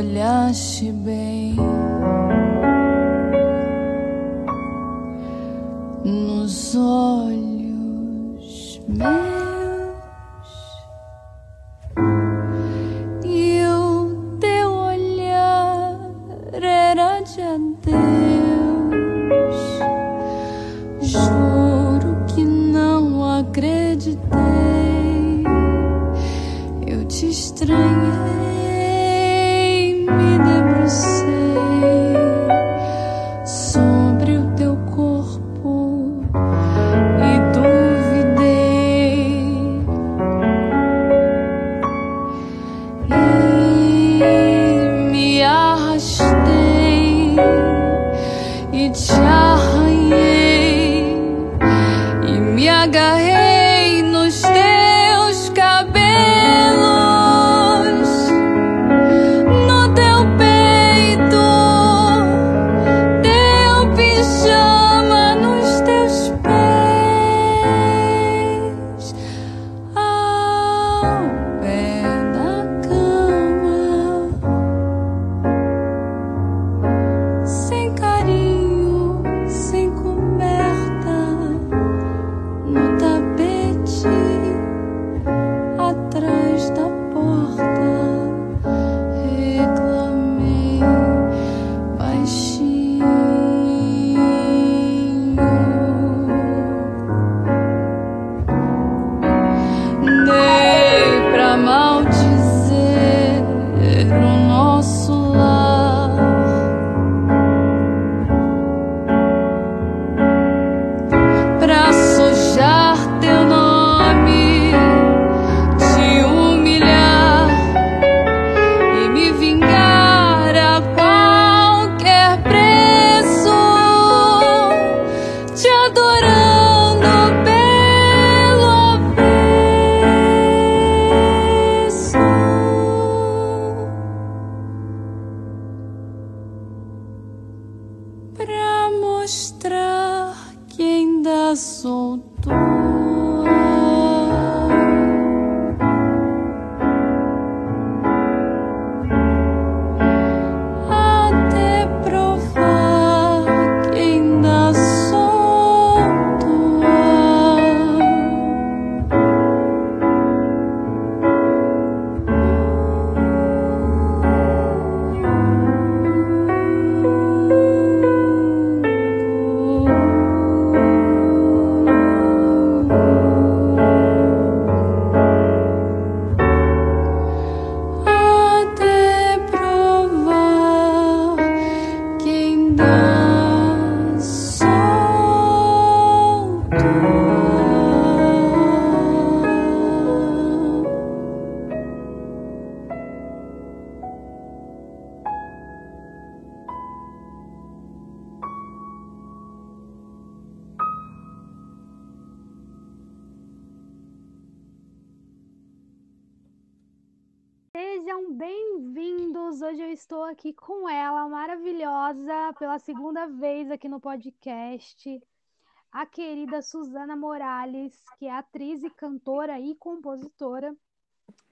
olhaste bem nos olhos meus. Aqui vez aqui no podcast, a querida Suzana Morales, que é atriz e cantora e compositora.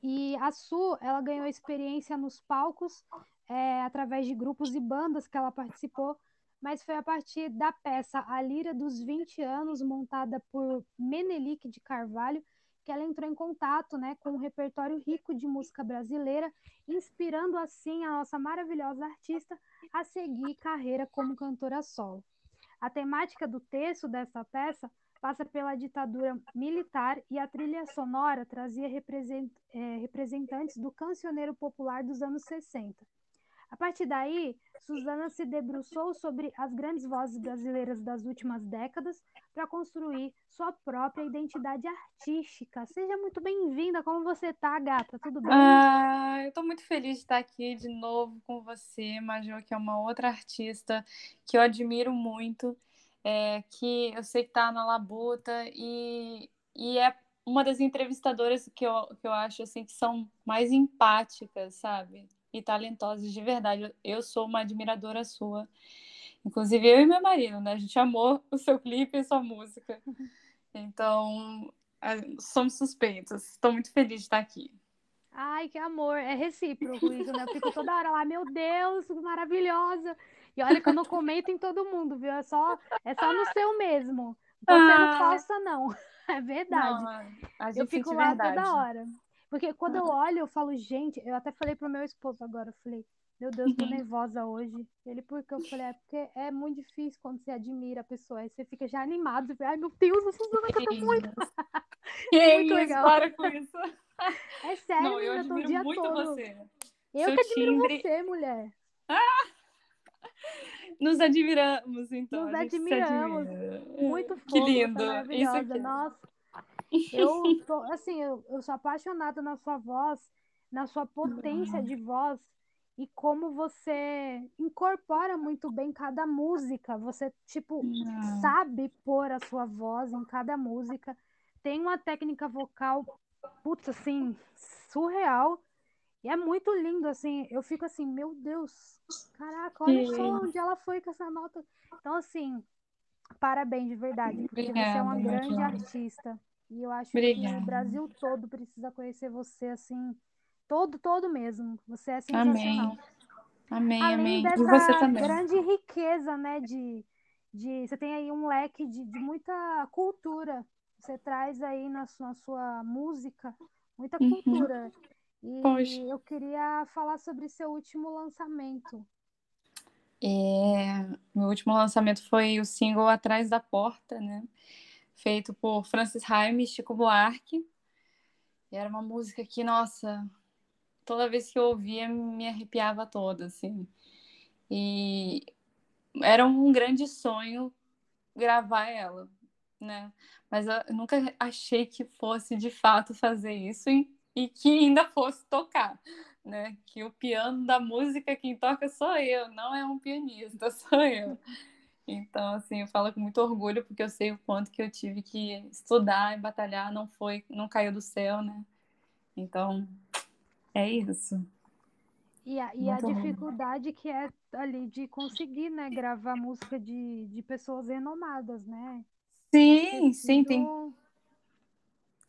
E a Su, ela ganhou experiência nos palcos é, através de grupos e bandas que ela participou, mas foi a partir da peça A Lira dos 20 Anos, montada por Menelik de Carvalho, que ela entrou em contato né, com um repertório rico de música brasileira, inspirando assim a nossa maravilhosa artista a seguir carreira como cantora solo. A temática do texto dessa peça passa pela ditadura militar e a trilha sonora trazia é, representantes do cancioneiro popular dos anos 60. A partir daí, Suzana se debruçou sobre as grandes vozes brasileiras das últimas décadas para construir sua própria identidade artística. Seja muito bem-vinda. Como você tá, gata? Tudo bem? Ah, eu estou muito feliz de estar aqui de novo com você, Major, que é uma outra artista que eu admiro muito, é, que eu sei que está na labuta e, e é uma das entrevistadoras que eu, que eu acho assim que são mais empáticas, sabe? E talentosas de verdade. Eu sou uma admiradora sua. Inclusive eu e meu marido, né? A gente amou o seu clipe e sua música. Então, somos suspeitos. Estou muito feliz de estar aqui. Ai, que amor. É recíproco isso, né? Eu fico toda hora lá, meu Deus, maravilhosa. E olha que eu não comento em todo mundo, viu? É só, é só no seu mesmo. Você não Ah, falsa, não. É verdade. não, Eu fico lá verdade. toda hora. Porque quando eu olho, eu falo, gente, eu até falei pro meu esposo agora, eu falei, meu Deus, tô Uhum. nervosa hoje. Ele, por quê? Eu falei, é porque é muito difícil quando você admira a pessoa, aí você fica já animado, você fala, ai meu Deus, a Suzana canta muito. Que Muito isso, legal. para com isso. É sério, Não, eu admiro dia muito todo. você. Eu Seu que admiro timbre- você, mulher. Nos admiramos, então. Nos admiramos. admira. Muito Que fofa, lindo. Isso aqui. Nossa, eu tô, assim, eu, eu sou apaixonada na sua voz, na sua potência de voz e como você incorpora muito bem cada música. Você, tipo, Ah, sabe pôr a sua voz em cada música. Tem uma técnica vocal, putz, assim, surreal. E é muito lindo, assim. Eu fico assim, meu Deus, caraca, olha só onde ela foi com essa nota. Então, assim, parabéns de verdade, porque você é uma Obrigada, grande artista. E eu acho que Obrigada. o Brasil todo precisa conhecer você, assim, todo, todo mesmo. Você é Amém. sensacional. Amém, Além amém. E dessa você também. grande riqueza, né, de, de você tem aí um leque de, de muita cultura. Você traz aí na sua, na sua música muita Uhum. cultura. E Poxa. eu queria falar sobre seu último lançamento. É, meu último lançamento foi o single Atrás da Porta, né? Feito por Francis Haim e Chico Buarque. E era uma música que, nossa, toda vez que eu ouvia me arrepiava toda, assim. E era um grande sonho gravar ela, né? Mas eu nunca achei que fosse de fato fazer isso e, e que ainda fosse tocar, né? Que o piano da música quem toca sou eu, não é um pianista, sou eu. Então, assim, eu falo com muito orgulho porque eu sei o quanto que eu tive que estudar e batalhar, não foi, não caiu do céu, né? Então, é isso. E a, e a dificuldade que é ali de conseguir, né, gravar música de, de pessoas renomadas, né? Sim, sim, tem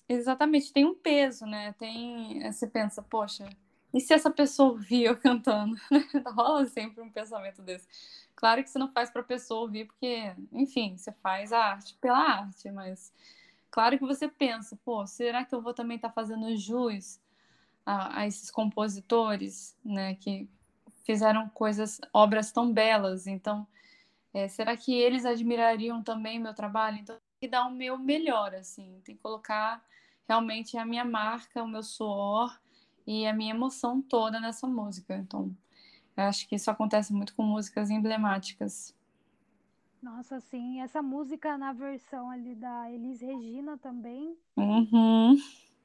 Exatamente, tem um peso, né? Tem, você pensa, poxa, e se essa pessoa ouvir eu cantando? Rola sempre um pensamento desse. Claro que você não faz para a pessoa ouvir, porque, enfim, você faz a arte pela arte, mas claro que você pensa, pô, será que eu vou também estar fazendo jus a, a esses compositores, né, que fizeram coisas, obras tão belas? Então, é, será que eles admirariam também meu trabalho? Então, tem que dar o meu melhor, assim, tem que colocar realmente a minha marca, o meu suor e a minha emoção toda nessa música. Então, eu acho que isso acontece muito com músicas emblemáticas. Nossa, sim, essa música na versão ali da Elis Regina também, Uhum.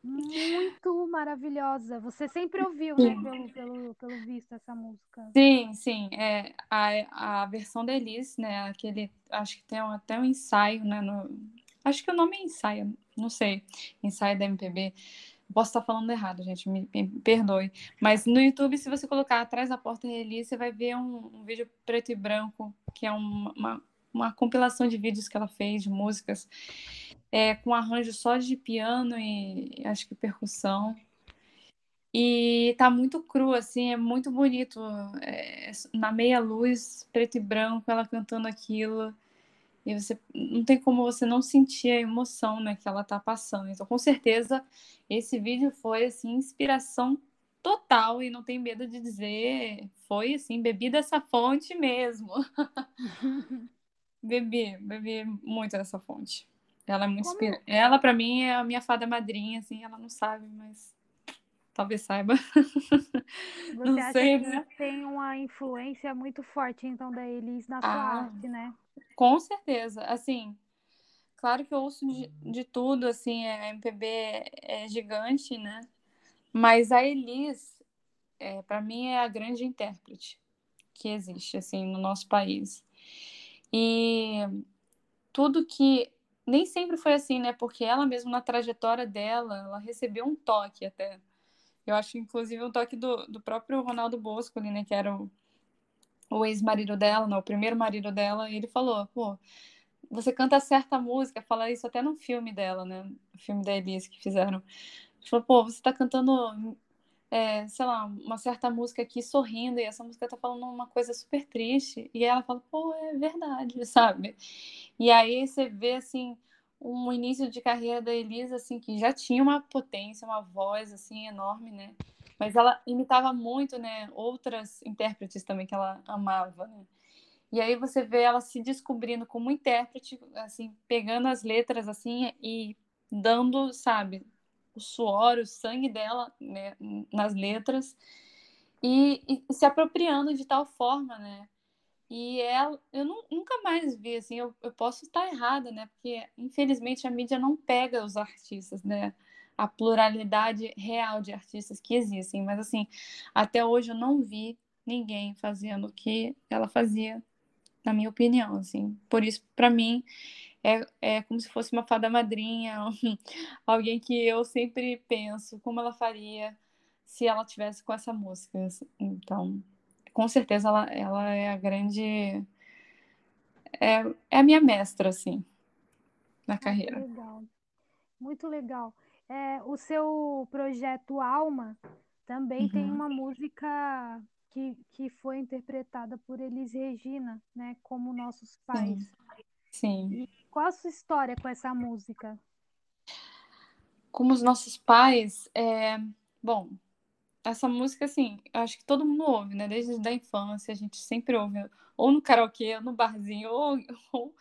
muito maravilhosa. Você sempre ouviu, né, Sim. pelo, pelo, pelo visto, essa música. Sim, sim. É, a, a versão da Elis, né? Aquele, acho que tem um- até um ensaio, né? no- acho que o nome é ensaio, não sei. Ensaio da MPB. Posso estar falando errado, gente, me, perdoe. Mas no YouTube, se você colocar atrás da porta Elis, você vai ver um, um vídeo preto e branco, que é uma, uma, uma compilação de vídeos que ela fez, de músicas, é, com arranjo só de piano e acho que percussão. E tá muito cru, assim, é muito bonito. É, na meia luz, preto e branco, ela cantando aquilo. E você não tem como você não sentir a emoção, né, que ela tá passando. Então, com certeza, esse vídeo foi assim inspiração total e não tem medo de dizer, foi assim, bebi dessa fonte mesmo. bebi, bebi muito dessa fonte. Ela é muito Como- inspira... Ela para mim é a minha fada madrinha, assim, ela não sabe, mas talvez saiba. Você Não acha sei, que né? tem uma influência muito forte, então, da Elis na sua Ah. arte, né? Com certeza, assim, claro que eu ouço de, de tudo, assim, a MPB é, é gigante, né? Mas a Elis, é, para mim, é a grande intérprete que existe, assim, no nosso país. E tudo que nem sempre foi assim, né? Porque ela mesma na trajetória dela, ela recebeu um toque até. Eu acho, inclusive, um toque do, do próprio Ronaldo Bosco, ali, né? Que era o, o ex-marido dela, né, o primeiro marido dela, e ele falou, pô, você canta certa música, fala isso até no filme dela, né? O filme da Elise que fizeram. Ele falou, pô, você tá cantando é, sei lá, uma certa música aqui sorrindo e essa música tá falando uma coisa super triste. E ela fala, pô, é verdade, sabe? E aí você vê, assim, um início de carreira da Elisa, assim, que já tinha uma potência, uma voz, assim, enorme, né? Mas ela imitava muito, né, outras intérpretes também que ela amava, né? E aí você vê ela se descobrindo como intérprete, assim, pegando as letras, assim, e dando, sabe, o suor, o sangue dela né, nas letras e, e, se apropriando de tal forma, né? E ela, eu não, nunca mais vi, assim, eu, eu posso estar errada, né? Porque, infelizmente, a mídia não pega os artistas, né? A pluralidade real de artistas que existem. Mas, assim, até hoje eu não vi ninguém fazendo o que ela fazia, na minha opinião, assim. Por isso, para mim, é, é como se fosse uma fada madrinha, alguém que eu sempre penso como ela faria se ela tivesse com essa música. Então, com certeza ela, ela é a grande. É, é a minha mestra, assim, na carreira. Muito legal. Muito legal. É, o seu projeto Alma também uhum. tem uma música que, que foi interpretada por Elis Regina, né? Como Nossos Pais. Sim. Sim. E qual a sua história com essa música? Como os nossos pais, é... bom, essa música, assim, acho que todo mundo ouve, né? Desde a infância, a gente sempre ouve, ou no karaokê, ou no barzinho, ou, ou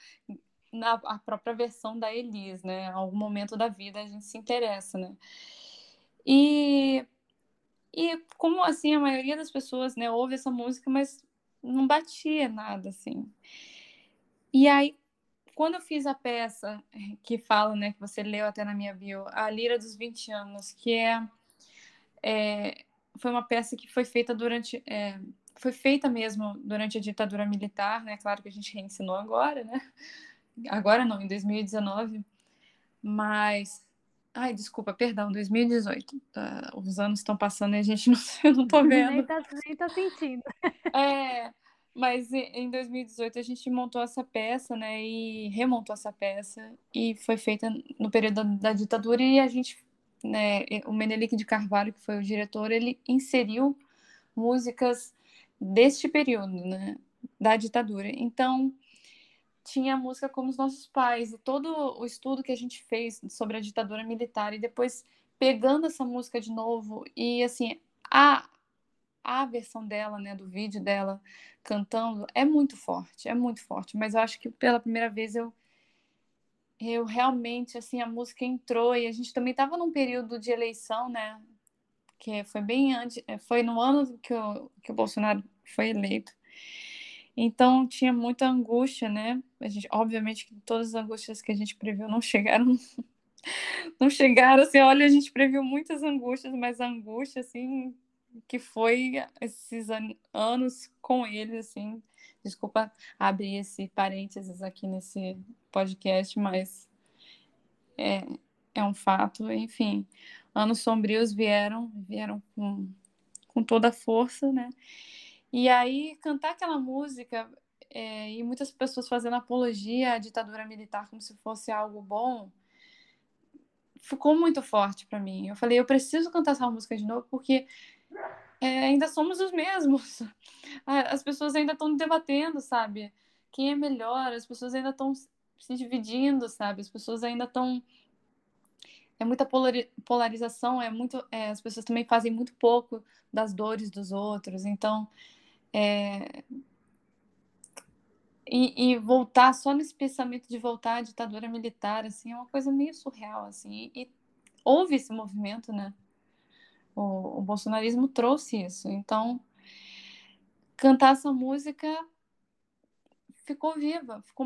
na a própria versão da Elis, né? Algum momento da vida a gente se interessa, né? E, e como, assim, a maioria das pessoas, né, ouve essa música, mas não batia nada, assim. E aí, quando eu fiz a peça que fala, né, que você leu até na minha bio, A Lira dos 20 Anos, que é, é foi uma peça que foi feita durante, é, foi feita mesmo durante a ditadura militar, né, claro que a gente reensinou agora, né, agora não, em 2019, mas, ai, desculpa, perdão, 2018, tá, os anos estão passando e a gente não, eu não tô vendo. Nem tá, nem tá sentindo. É, mas em 2018 a gente montou essa peça, né, e remontou essa peça e foi feita no período da, da ditadura e a gente, né, o Menelik de Carvalho, que foi o diretor, ele inseriu músicas deste período, né, da ditadura. Então, tinha música como os nossos pais e todo o estudo que a gente fez sobre a ditadura militar e depois pegando essa música de novo e assim, a a versão dela, né, do vídeo dela cantando é muito forte, é muito forte, mas eu acho que pela primeira vez eu eu realmente assim a música entrou e a gente também estava num período de eleição, né, que foi bem antes, é, foi no ano que o, que o Bolsonaro foi eleito. Então tinha muita angústia, né? A gente, obviamente que todas as angústias que a gente previu não chegaram não chegaram assim, olha, a gente previu muitas angústias, mas a angústia assim que foi esses an anos com ele, assim. Desculpa abrir esse parênteses aqui nesse podcast, mas é, é um fato. Enfim, anos sombrios vieram, vieram com, com toda a força, né? E aí, cantar aquela música é, e muitas pessoas fazendo apologia à ditadura militar como se fosse algo bom, ficou muito forte para mim. Eu falei, eu preciso cantar essa música de novo porque é, ainda somos os mesmos. As pessoas ainda estão debatendo, sabe? Quem é melhor? As pessoas ainda estão se dividindo, sabe? As pessoas ainda estão. É muita polarização, é muito. É, as pessoas também fazem muito pouco das dores dos outros. Então, é... e, e, voltar só nesse pensamento de voltar à ditadura militar, assim, é uma coisa meio surreal, assim. E, e houve esse movimento, né? O, o bolsonarismo trouxe isso. Então, cantar essa música ficou viva, ficou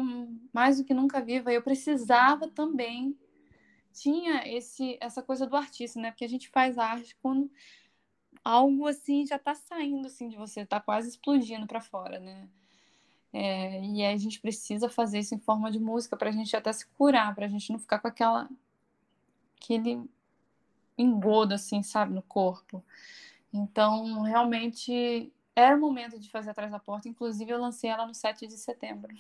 mais do que nunca viva. Eu precisava também tinha esse essa coisa do artista, né? Porque a gente faz arte quando algo assim já está saindo assim de você, está quase explodindo para fora, né? É, e a gente precisa fazer isso em forma de música para a gente até se curar, para a gente não ficar com aquela aquele engodo, assim, sabe, no corpo. Então, realmente era o momento de fazer atrás da porta. Inclusive, eu lancei ela no 7 de setembro.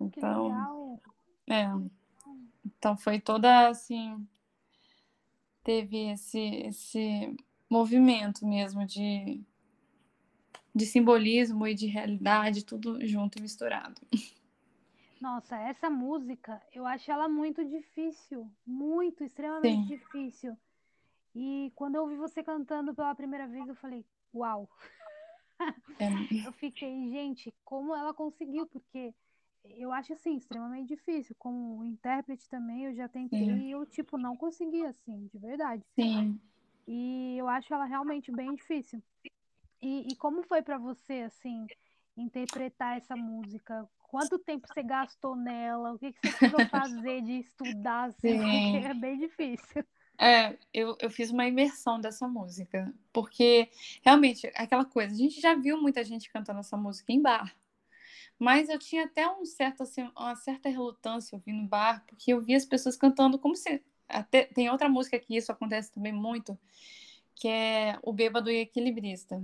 Então, é. Então foi toda assim, teve esse esse movimento mesmo de, de simbolismo e de realidade, tudo junto e misturado. Nossa, essa música, eu acho ela muito difícil, muito, extremamente Sim. difícil. E quando eu ouvi você cantando pela primeira vez, eu falei, uau. É, Eu fiquei, gente, como ela conseguiu? Porque eu acho assim, extremamente difícil. Como intérprete também, eu já tentei Sim. e eu, tipo, não consegui, assim, de verdade. sim. E eu acho ela realmente bem difícil. E, e como foi pra você, assim, interpretar essa música? Quanto tempo você gastou nela? O que que você precisou fazer de estudar, assim? É bem difícil. É, eu, eu fiz uma imersão dessa música, porque realmente aquela coisa, a gente já viu muita gente cantando essa música em bar, mas eu tinha até um certo, assim, uma certa relutância ouvindo bar, porque eu via as pessoas cantando como se. Até, tem outra música que isso acontece também muito, que é O Bêbado e Equilibrista.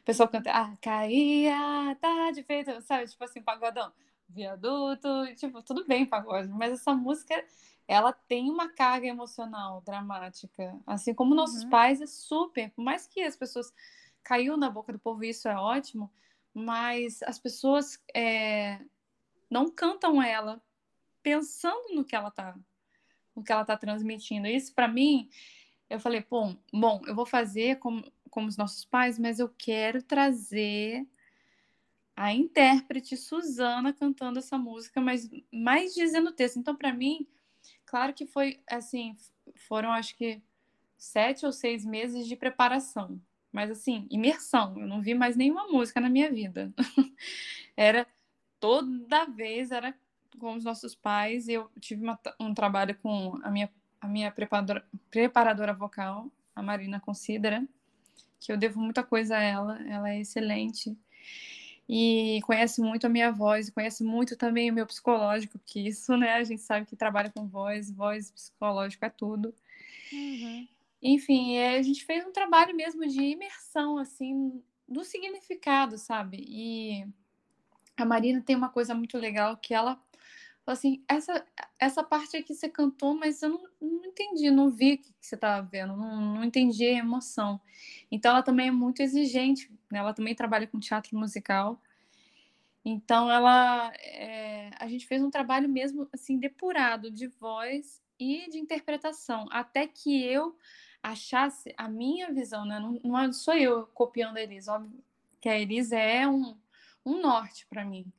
O pessoal canta, ah, caía, tá de feito, sabe? Tipo assim, pagodão, viaduto, tipo, tudo bem pagode, mas essa música, ela tem uma carga emocional dramática, assim como nossos Uhum. pais é super, por mais que as pessoas caiu na boca do povo, isso é ótimo, mas as pessoas é, não cantam ela pensando no que ela tá, no que ela tá transmitindo. Isso para mim, eu falei, bom, bom, eu vou fazer como, como os nossos pais, mas eu quero trazer a intérprete Suzana cantando essa música, mas mais dizendo o texto. Então, para mim, claro que foi assim, foram acho que sete ou seis meses de preparação, mas assim, imersão. Eu não vi mais nenhuma música na minha vida. era toda vez era com os nossos pais. Eu tive uma, um trabalho com a minha a minha preparadora, preparadora vocal, a Marina Considera, que eu devo muita coisa a ela. Ela é excelente e conhece muito a minha voz, conhece muito também o meu psicológico, porque isso, né, a gente sabe que trabalha com voz, voz psicológico é tudo. Uhum. Enfim, a gente fez um trabalho mesmo de imersão, assim, do significado, sabe? E a Marina tem uma coisa muito legal que ela assim, essa, essa parte aqui você cantou, mas eu não, não entendi, não vi o que você estava vendo, não, não entendi a emoção. Então ela também é muito exigente, né? ela também trabalha com teatro musical. Então ela, é, a gente fez um trabalho mesmo assim depurado de voz e de interpretação, até que eu achasse a minha visão, né? Não, não sou eu copiando a Elis, óbvio que a Elis é um, um norte para mim,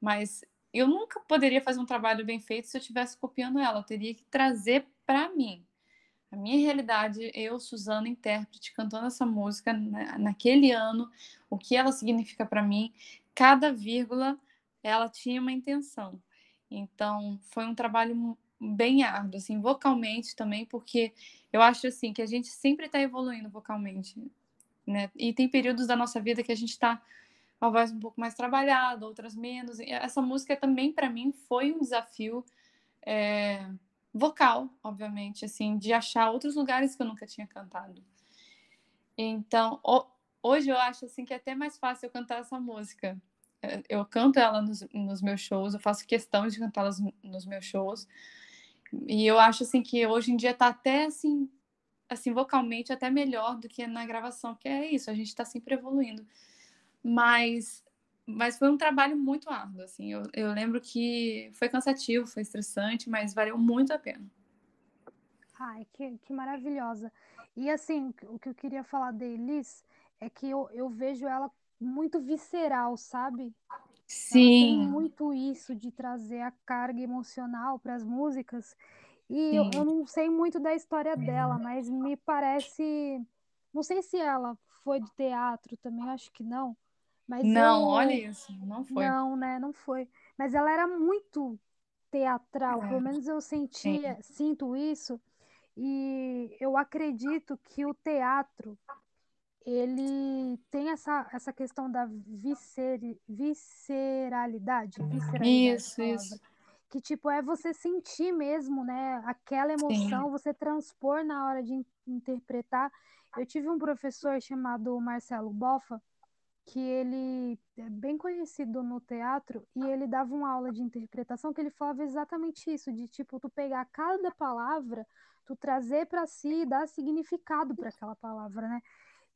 mas eu nunca poderia fazer um trabalho bem feito se eu estivesse copiando ela. Eu teria que trazer para mim a minha realidade, eu, Suzana, intérprete, cantando essa música na, naquele ano, o que ela significa para mim. Cada vírgula, ela tinha uma intenção. Então, foi um trabalho bem árduo, assim, vocalmente também, porque eu acho assim que a gente sempre está evoluindo vocalmente, né? E tem períodos da nossa vida que a gente está a voz um pouco mais trabalhada, outras menos. Essa música também, para mim, foi um desafio é, vocal, obviamente, assim, de achar outros lugares que eu nunca tinha cantado. Então, hoje eu acho assim que é até mais fácil eu cantar essa música. Eu canto ela nos, nos meus shows, eu faço questão de cantá-la nos meus shows. E eu acho assim que hoje em dia tá até assim, assim vocalmente até melhor do que na gravação, que é isso, a gente está sempre evoluindo mas mas foi um trabalho muito árduo, assim. Eu, eu lembro que foi cansativo, foi estressante, mas valeu muito a pena. Ai, que, que maravilhosa. E assim, o que eu queria falar da Elis é que eu, eu vejo ela muito visceral, sabe? Sim. Ela tem muito isso de trazer a carga emocional para as músicas. E eu, eu não sei muito da história dela, mas me parece. Não sei se ela foi de teatro também, acho que não. Mas não, eu... olha isso, não foi. Não, né? Não foi. Mas ela era muito teatral, é. pelo menos eu sentia, Sim. sinto isso, e eu acredito que o teatro ele tem essa, essa questão da viscer, visceralidade, visceralidade isso, isso. que tipo é você sentir mesmo, né, aquela emoção, Sim. você transpor na hora de interpretar. Eu tive um professor chamado Marcelo Boffa, que ele é bem conhecido no teatro e ele dava uma aula de interpretação que ele falava exatamente isso, de tipo, tu pegar cada palavra, tu trazer para si e dar significado para aquela palavra, né?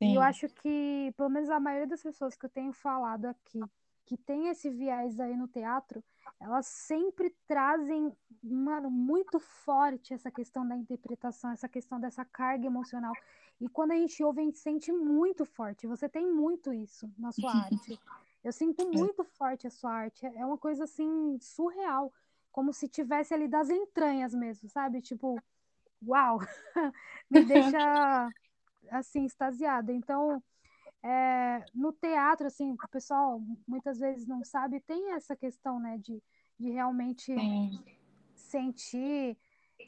E eu Sim. acho que, pelo menos a maioria das pessoas que eu tenho falado aqui, que tem esse viés aí no teatro, elas sempre trazem, mano, muito forte essa questão da interpretação, essa questão dessa carga emocional. E quando a gente ouve, a gente sente muito forte. Você tem muito isso na sua arte. Eu sinto muito forte a sua arte. É uma coisa assim surreal, como se tivesse ali das entranhas mesmo, sabe? Tipo, uau, me deixa assim extasiada. Então, é, no teatro, assim, o pessoal muitas vezes não sabe, tem essa questão, né, de, de realmente Sim. sentir,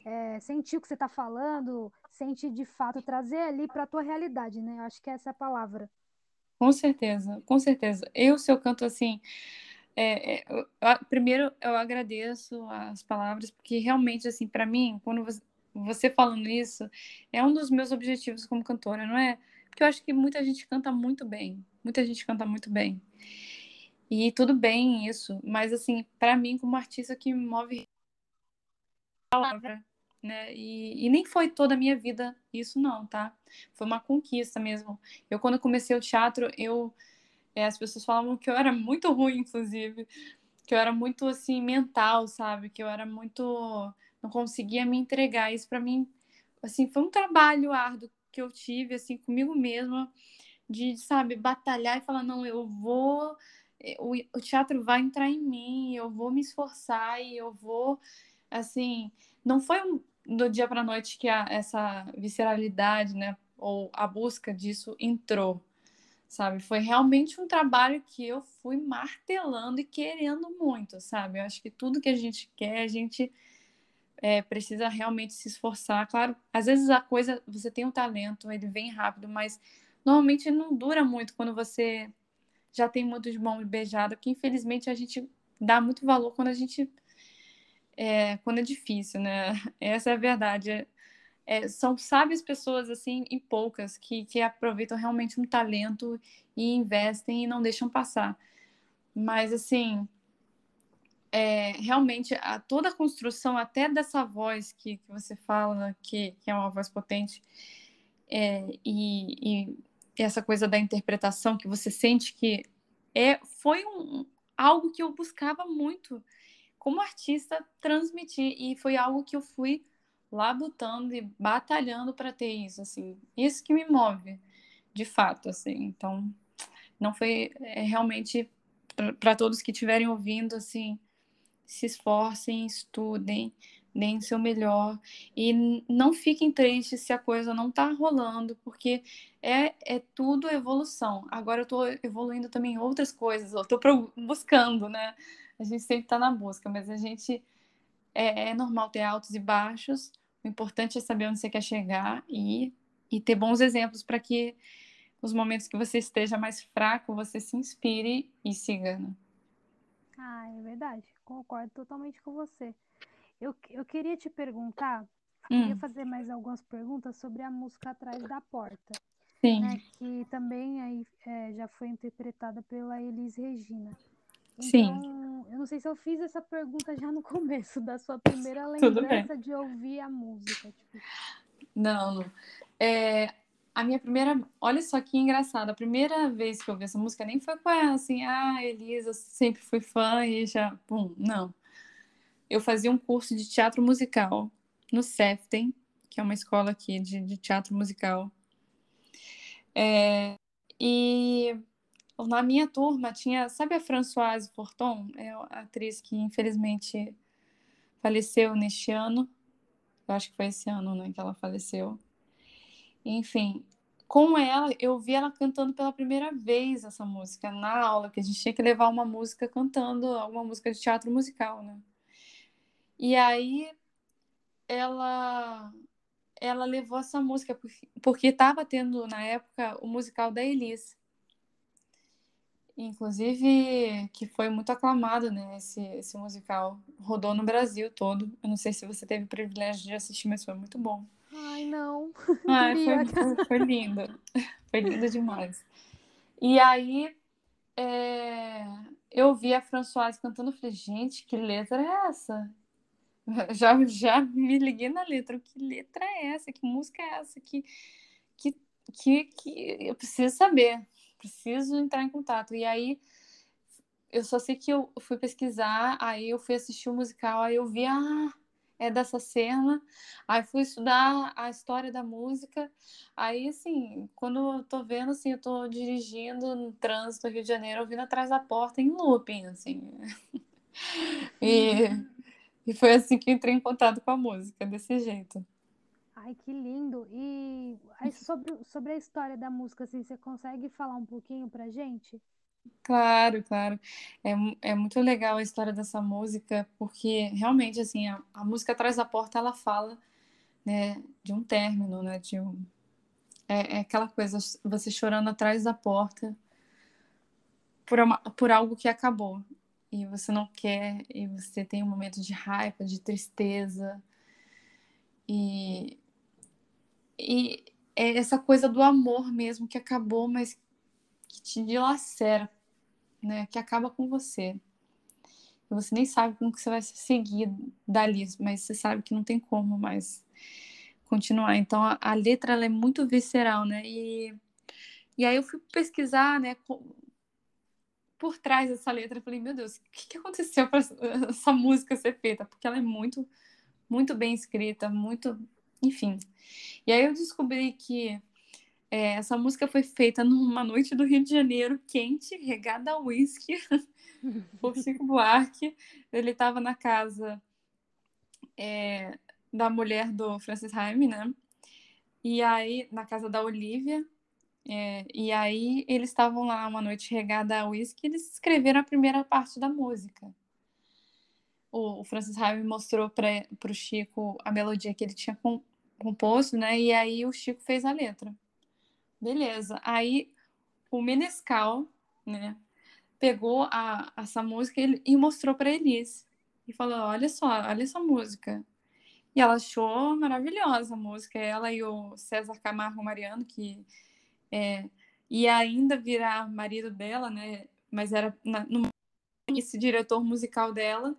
é, sentir o que você está falando, sentir de fato, trazer ali para a tua realidade, né? Eu acho que essa é a palavra. Com certeza, com certeza. Eu, se eu canto assim, é, é, eu- a- primeiro eu agradeço as palavras, porque realmente, assim, para mim, quando você, você falando isso, é um dos meus objetivos como cantora, não é? Porque eu acho que muita gente canta muito bem, muita gente canta muito bem. E tudo bem isso, mas assim, para mim, como artista, que move palavra, né? E, e nem foi toda a minha vida isso, não, tá? Foi uma conquista mesmo. Eu, quando comecei o teatro, eu é, as pessoas falavam que eu era muito ruim, inclusive, que eu era muito assim mental, sabe? Que eu era muito não conseguia me entregar. Isso para mim, assim, foi um trabalho árduo que eu tive assim comigo mesma de, sabe, batalhar e falar não, eu vou eh, o, o teatro vai entrar em mim, eu vou me esforçar e eu vou assim, não foi do dia para noite que a, essa visceralidade, né, ou a busca disso entrou sabe? Foi realmente um trabalho que eu fui martelando e querendo muito, sabe? Eu acho que tudo que a gente quer, a gente é, precisa realmente se esforçar. Claro, às vezes a coisa, você tem um talento, ele vem rápido, mas normalmente não dura muito quando você já tem muito de mão beijada, porque infelizmente a gente dá muito valor quando a gente é, quando é difícil, né? Essa é a verdade. É, são sábias pessoas assim e poucas que, que aproveitam realmente um talento e investem e não deixam passar. Mas assim, é, realmente a, toda a construção até dessa voz que, que você fala, que, que é uma voz potente, é, e, e, essa coisa da interpretação que você sente que é, foi um, algo que eu buscava muito como artista transmitir e foi algo que eu fui labutando e batalhando para ter isso, assim. Isso que me move, de fato, assim. Então, não foi é, realmente para todos que estiverem ouvindo, assim, se esforcem, estudem, deem seu melhor e não fiquem tristes se a coisa não está rolando, porque é, é tudo evolução. Agora eu estou evoluindo também em outras coisas, eu buscando, né? A gente sempre está na busca, mas a gente é, é normal ter altos e baixos. O importante é saber onde você quer chegar e, e ter bons exemplos para que os momentos que você esteja mais fraco, você se inspire e siga. Né? Ah, é verdade. Concordo totalmente com você. Eu, eu queria te perguntar, hum. queria fazer mais algumas perguntas sobre a música Atrás da Porta. Sim. Né, que também aí, é, já foi interpretada pela Elis Regina. Então, Sim. eu não sei se eu fiz essa pergunta já no começo da sua primeira lembrança de ouvir a música. Tipo... Não, não. É, a minha primeira. Olha só que engraçado. A primeira vez que eu ouvi essa música nem foi com ela, assim, ah, Elisa, sempre fui fã e já. Pum, não. Eu fazia um curso de teatro musical no CEFTEM, que é uma escola aqui de, de teatro musical. É, e na minha turma tinha, sabe a Françoise Forton? É a atriz que infelizmente faleceu neste ano. Eu acho que foi esse ano, né, que ela faleceu. Enfim, com ela, eu vi ela cantando pela primeira vez essa música na aula, que a gente tinha que levar uma música cantando, alguma música de teatro musical, né? E aí ela ela levou essa música porque estava tendo na época o musical da Elis. Inclusive, que foi muito aclamado, né? Esse, esse musical rodou no Brasil todo. Eu não sei se você teve o privilégio de assistir, mas foi muito bom. Ai, não. Ai, foi, foi, foi lindo. Foi lindo demais. E aí, é, eu vi a Françoise cantando, falei, gente, que letra é essa? Já, já me liguei na letra. Que letra é essa? Que música é essa? Que, que, que, que eu preciso saber. Preciso entrar em contato. E aí eu só sei que eu fui pesquisar, aí eu fui assistir o musical, aí eu vi, ah, é dessa cena. Aí fui estudar a história da música. Aí, assim, quando eu tô vendo, assim, eu tô dirigindo no trânsito Rio de Janeiro, ouvindo atrás da porta em looping, assim. e, e foi assim que entrei em contato com a música, desse jeito. Ai, que lindo! E aí, sobre, sobre a história da música, assim, você consegue falar um pouquinho pra gente? Claro, claro. É, é muito legal a história dessa música, porque realmente, assim, a, a música Atrás da Porta, ela fala, né, de um término, né, de um... É, é aquela coisa, você chorando atrás da porta por, uma, por algo que acabou, e você não quer, e você tem um momento de raiva, de tristeza, e, e é essa coisa do amor mesmo que acabou, mas que te dilacera né, que acaba com você. E você nem sabe como que você vai seguir dali, mas você sabe que não tem como mais continuar. Então a, a letra é muito visceral, né? E, e aí eu fui pesquisar, né, por trás dessa letra, eu falei, meu Deus, o que, que aconteceu para essa música ser feita? Porque ela é muito, muito bem escrita, muito, enfim. E aí eu descobri que é, essa música foi feita numa noite do Rio de Janeiro, quente, regada a uísque, por Chico Buarque. Ele estava na casa é, da mulher do Francis Haim, né? E aí, na casa da Olivia. É, e aí, eles estavam lá uma noite regada a uísque e eles escreveram a primeira parte da música. O, Francis Haim mostrou para o Chico a melodia que ele tinha composto, né? E aí o Chico fez a letra. Beleza. Aí o Menescal, né, pegou a, essa música e, e mostrou para Elise. E falou: Olha só, olha essa música. E ela achou maravilhosa a música. Ela e o César Camargo Mariano, que é, ia ainda virar marido dela, né? Mas era na, no, esse diretor musical dela.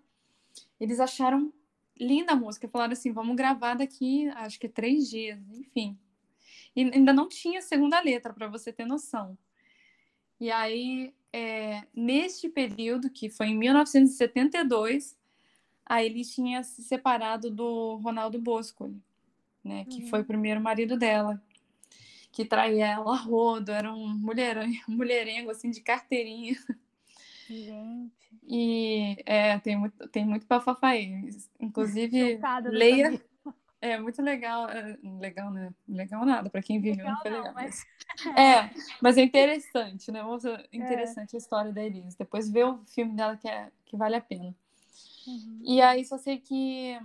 Eles acharam linda a música. Falaram assim: vamos gravar daqui, acho que três dias, enfim. E ainda não tinha segunda letra, para você ter noção. E aí, é, neste período, que foi em 1972, aí ele tinha se separado do Ronaldo Bosco, né, que uhum. foi o primeiro marido dela, que traía ela a rodo, era um mulherengo, mulherengo assim, de carteirinha. Gente. E é, tem muito, tem muito bafafá aí. Inclusive, leia, é muito legal, é, legal, né? Legal nada, para quem viveu não foi legal. Não, mas... É, mas é interessante, né? É. interessante é. a história da Elise. Depois vê o filme dela que, é, que vale a pena. Uhum. E aí só sei que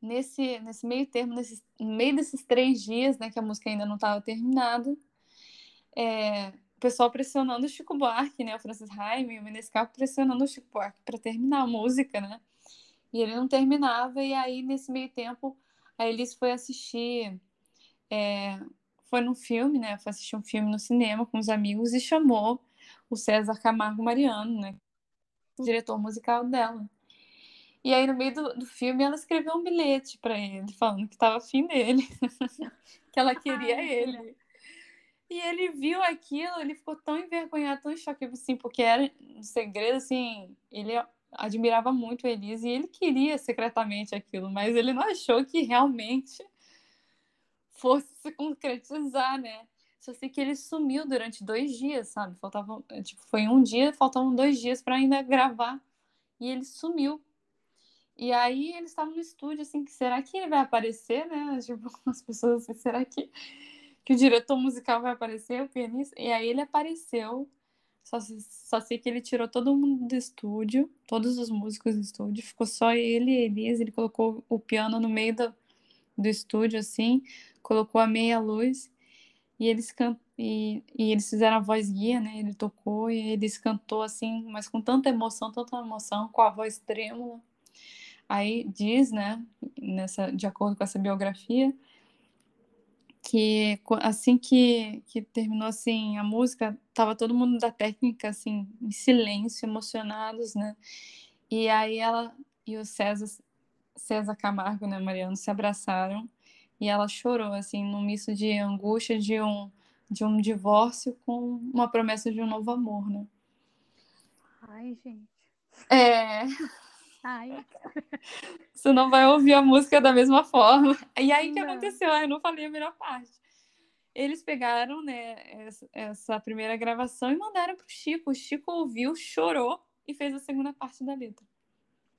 nesse, nesse meio termo, nesse, no meio desses três dias, né, que a música ainda não estava terminada, é, o pessoal pressionando o Chico Buarque, né, o Francis Haim e o Menescal pressionando o Chico Buarque para terminar a música, né? E ele não terminava, e aí nesse meio tempo a Elis foi assistir, é, foi num filme, né? Foi assistir um filme no cinema com os amigos e chamou o César Camargo Mariano, né? O diretor musical dela. E aí, no meio do, do filme, ela escreveu um bilhete para ele, falando que estava afim dele, que ela queria Ai, ele. E ele viu aquilo, ele ficou tão envergonhado, tão choque, assim, porque era um segredo, assim, ele admirava muito Elise e ele queria secretamente aquilo, mas ele não achou que realmente fosse se concretizar, né? Só sei que ele sumiu durante dois dias, sabe? Faltavam, tipo, foi um dia, faltavam dois dias para ainda gravar e ele sumiu. E aí eles estavam no estúdio, assim, que será que ele vai aparecer, né? Tipo, as pessoas assim, será que, que o diretor musical vai aparecer, o pianista? E aí ele apareceu só, só sei que ele tirou todo mundo do estúdio, todos os músicos do estúdio, ficou só ele e Elise. Ele colocou o piano no meio do, do estúdio, assim, colocou a meia luz e eles can... e, e eles fizeram a voz guia, né? Ele tocou e eles cantou assim, mas com tanta emoção, tanta emoção, com a voz trêmula. Aí diz, né, nessa, de acordo com essa biografia, que assim que, que terminou assim a música, tava todo mundo da técnica assim em silêncio, emocionados, né? E aí ela e o César César Camargo, né, Mariano, se abraçaram e ela chorou assim, num misto de angústia de um de um divórcio com uma promessa de um novo amor, né? Ai, gente. É. Ai. Você não vai ouvir a música da mesma forma. E aí o que aconteceu? Ah, Eu não falei a melhor parte. Eles pegaram, né, essa, primeira gravação e mandaram pro Chico. O Chico ouviu, chorou e fez a segunda parte da letra.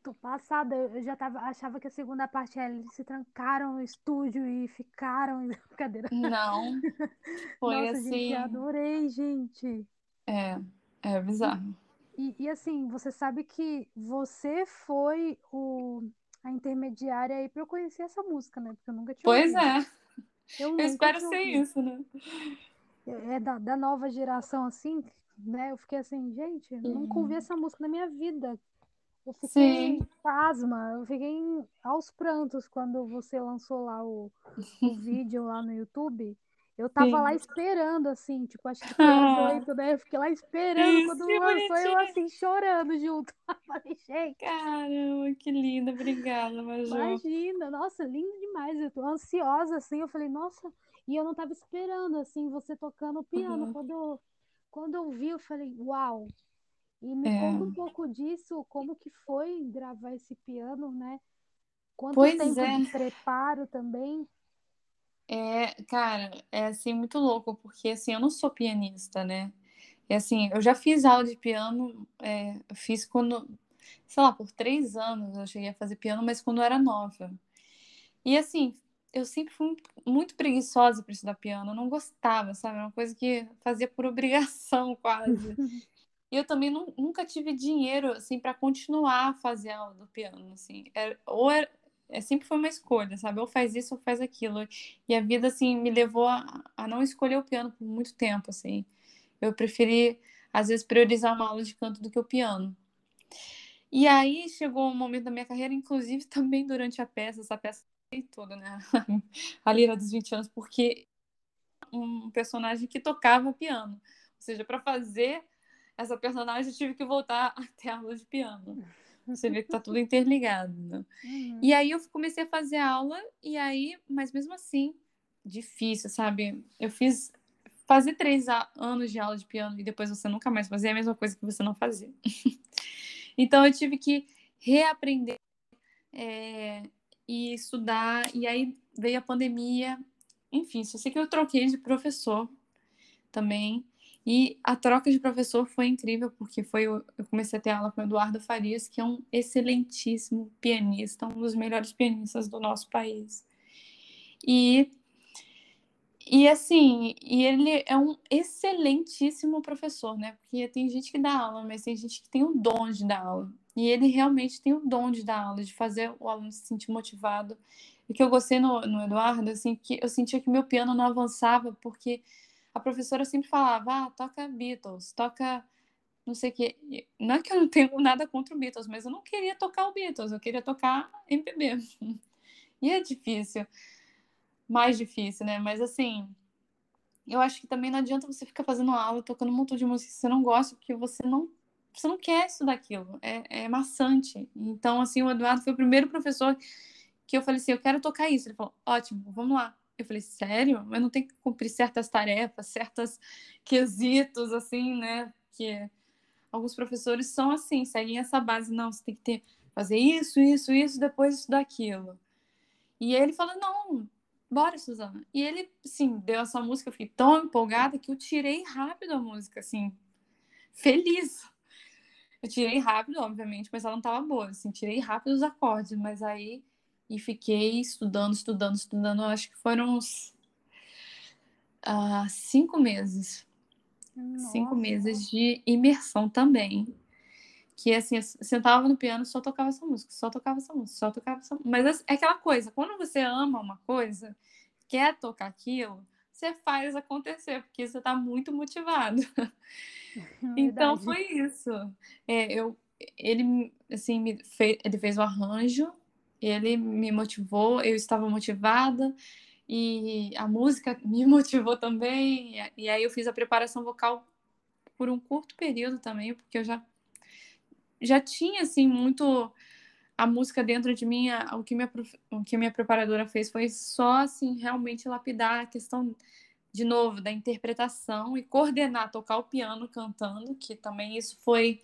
Tô passada, eu já tava, achava que a segunda parte era eles se trancaram no estúdio e ficaram. Brincadeira. Não. Foi Nossa, assim. gente, adorei, gente. É, é bizarro. E, e assim, você sabe que você foi o, a intermediária aí pra eu conhecer essa música, né? Porque eu nunca tinha Pois ouvido. é, Eu eu espero ser ouvido. isso, né? É da, da nova geração, assim, né? Eu fiquei assim, gente, eu nunca ouvi essa música na minha vida. Eu fiquei Sim. pasma, eu fiquei em- aos prantos quando você lançou lá o, o vídeo lá no YouTube. Eu tava lá Sim. esperando, assim, tipo, acho que foi às Ah, oito, né? Eu fiquei lá esperando isso, quando lançou, eu assim, chorando junto. Falei, gente, Caramba, que linda. Obrigada, Major. imagina, nossa, lindo demais. Eu tô ansiosa, assim, eu falei, nossa, e eu não tava esperando, assim, você tocando o piano. Uhum. Quando, eu- quando eu vi, eu falei, uau. E me É. conta um pouco disso, como que foi gravar esse piano, né? Quanto Pois tempo é. de preparo também? É, cara, é assim muito louco, porque assim, eu não sou pianista, né? E assim, eu já fiz aula de piano, é, fiz quando, sei lá, por três anos eu cheguei a fazer piano, mas quando eu era nova. E assim, eu sempre fui muito, preguiçosa para estudar piano, eu não gostava, sabe? Era uma coisa que fazia por obrigação quase. E eu também nu- nunca tive dinheiro, assim, para continuar a fazer aula do piano, assim. Era- ou era, é, sempre foi uma escolha, sabe? Ou faz isso ou faz aquilo. E a vida, assim, me levou a, a não escolher o piano por muito tempo, assim. Eu preferi, às vezes, priorizar uma aula de canto do que o piano. E aí chegou um momento da minha carreira, inclusive também durante a peça, essa peça toda, né? A Lira dos 20 anos, porque um personagem que tocava piano. Ou seja, para fazer essa personagem, eu tive que voltar até a aula de piano. Você vê que tá tudo interligado, né? Uhum. E aí eu comecei a fazer aula, e aí, mas mesmo assim, difícil, sabe? Eu fiz fazer três anos de aula de piano e depois você nunca mais fazer a mesma coisa que você não fazia. então eu tive que reaprender é, e estudar, e aí veio a pandemia. Enfim, só sei que eu troquei de professor também. E a troca de professor foi incrível, porque foi eu comecei a ter aula com o Eduardo Farias, que é um excelentíssimo pianista, um dos melhores pianistas do nosso país. E, e assim, e ele é um excelentíssimo professor, né? Porque tem gente que dá aula, mas tem gente que tem o dom de dar aula. E ele realmente tem o dom de dar aula, de fazer o aluno se sentir motivado. E que eu gostei no, no Eduardo, assim, que eu sentia que meu piano não avançava, porque a professora sempre falava, ah, toca Beatles, toca não sei o quê. E Não é que eu não tenho nada contra o Beatles, mas eu não queria tocar o Beatles, eu queria tocar MPB. E é difícil, mais difícil, né? Mas assim, eu acho que também não adianta você ficar fazendo aula, tocando um montão de música que você não gosta, porque você não, você não quer estudar aquilo. É, é maçante. Então, assim, o Eduardo foi o primeiro professor que eu falei assim, eu quero tocar isso. Ele falou, ótimo, vamos lá. Eu falei, sério? Eu não tenho que cumprir certas tarefas, certos quesitos, assim, né? Que alguns professores são assim, seguem essa base, não, você tem que ter, fazer isso, isso, isso, depois estudar aquilo. E ele falou, não, bora, Suzana. E ele, assim, deu essa música, eu fiquei tão empolgada que eu tirei rápido a música, assim, feliz. Eu tirei rápido, obviamente, mas ela não tava boa, assim, tirei rápido os acordes, mas aí e fiquei estudando, estudando, estudando, acho que foram uns ah, cinco meses, cinco Nossa. meses de imersão também. Que assim, eu sentava no piano, só tocava essa música, só tocava essa música, só tocava essa música. Mas é aquela coisa, quando você ama uma coisa, quer tocar aquilo, você faz acontecer, porque você tá muito motivado. Então Verdade. foi isso. É, eu, ele assim me fez, ele fez o arranjo, ele me motivou, eu estava motivada E a música me motivou também. E aí eu fiz a preparação vocal por um curto período também, porque eu já já tinha assim muito a música dentro de mim, o que minha o que minha preparadora fez foi só assim realmente lapidar a questão de novo da interpretação e coordenar, tocar o piano cantando, que também isso foi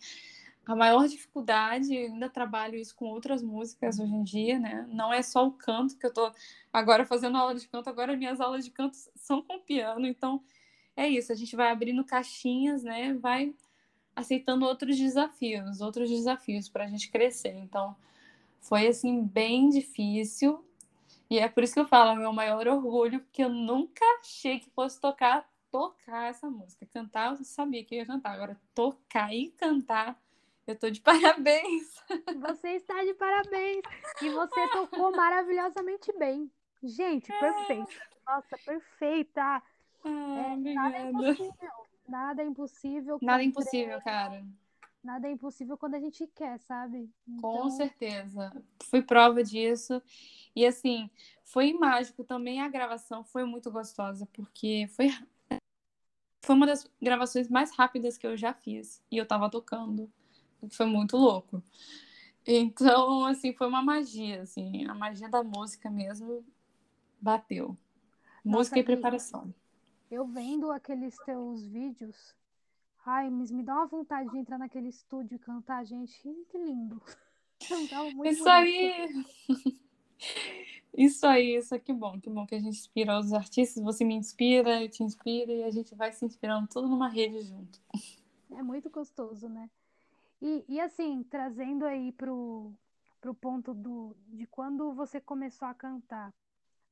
a maior dificuldade, ainda trabalho isso com outras músicas hoje em dia, né? Não é só o canto que eu tô agora fazendo aula de canto, agora minhas aulas de canto são com piano, então é isso, a gente vai abrindo caixinhas, né? Vai aceitando outros desafios, outros desafios para a gente crescer. Então, foi assim bem difícil. E é por isso que eu falo, é meu maior orgulho, porque eu nunca achei que fosse tocar, tocar essa música. Cantar, eu sabia que ia cantar. Agora, tocar e cantar, eu tô de parabéns. Você está de parabéns. E você tocou maravilhosamente bem. Gente, é. perfeito. Nossa, perfeita. Ah, é, nada é impossível. Nada é impossível. Nada é impossível, cara. Nada é impossível quando a gente quer, sabe? Então... Com certeza. Fui prova disso. E assim, foi mágico também. A gravação foi muito gostosa, porque foi, foi uma das gravações mais rápidas que eu já fiz. E eu tava tocando. Foi muito louco. Então, assim, foi uma magia, assim, a magia da música mesmo bateu. Nossa, música e preparação. Eu vendo aqueles teus vídeos, ai, mas me dá uma vontade de entrar naquele estúdio e cantar, gente. Que lindo. Muito Isso bonito. aí. Isso aí, isso é que bom, que bom que a gente inspira os artistas, você me inspira, eu te inspiro e a gente vai se inspirando tudo numa rede junto. É muito gostoso, né? E, e assim, trazendo aí pro, pro ponto do, de quando você começou a cantar,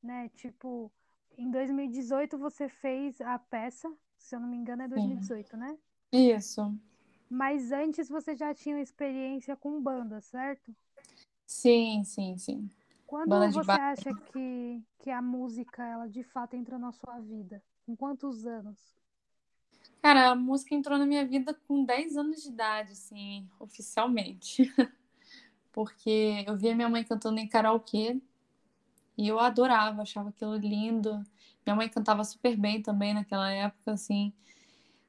né? Tipo, em 2018 você fez a peça, se eu não me engano é 2018, Sim. né? Isso. Mas antes você já tinha experiência com banda, certo? Sim, sim, sim. Quando banda você acha que, que a música, ela de fato entrou na sua vida? Com quantos anos? Cara, a música entrou na minha vida com 10 anos de idade, assim, oficialmente. Porque eu via minha mãe cantando em karaokê e eu adorava, achava aquilo lindo. Minha mãe cantava super bem também naquela época, assim.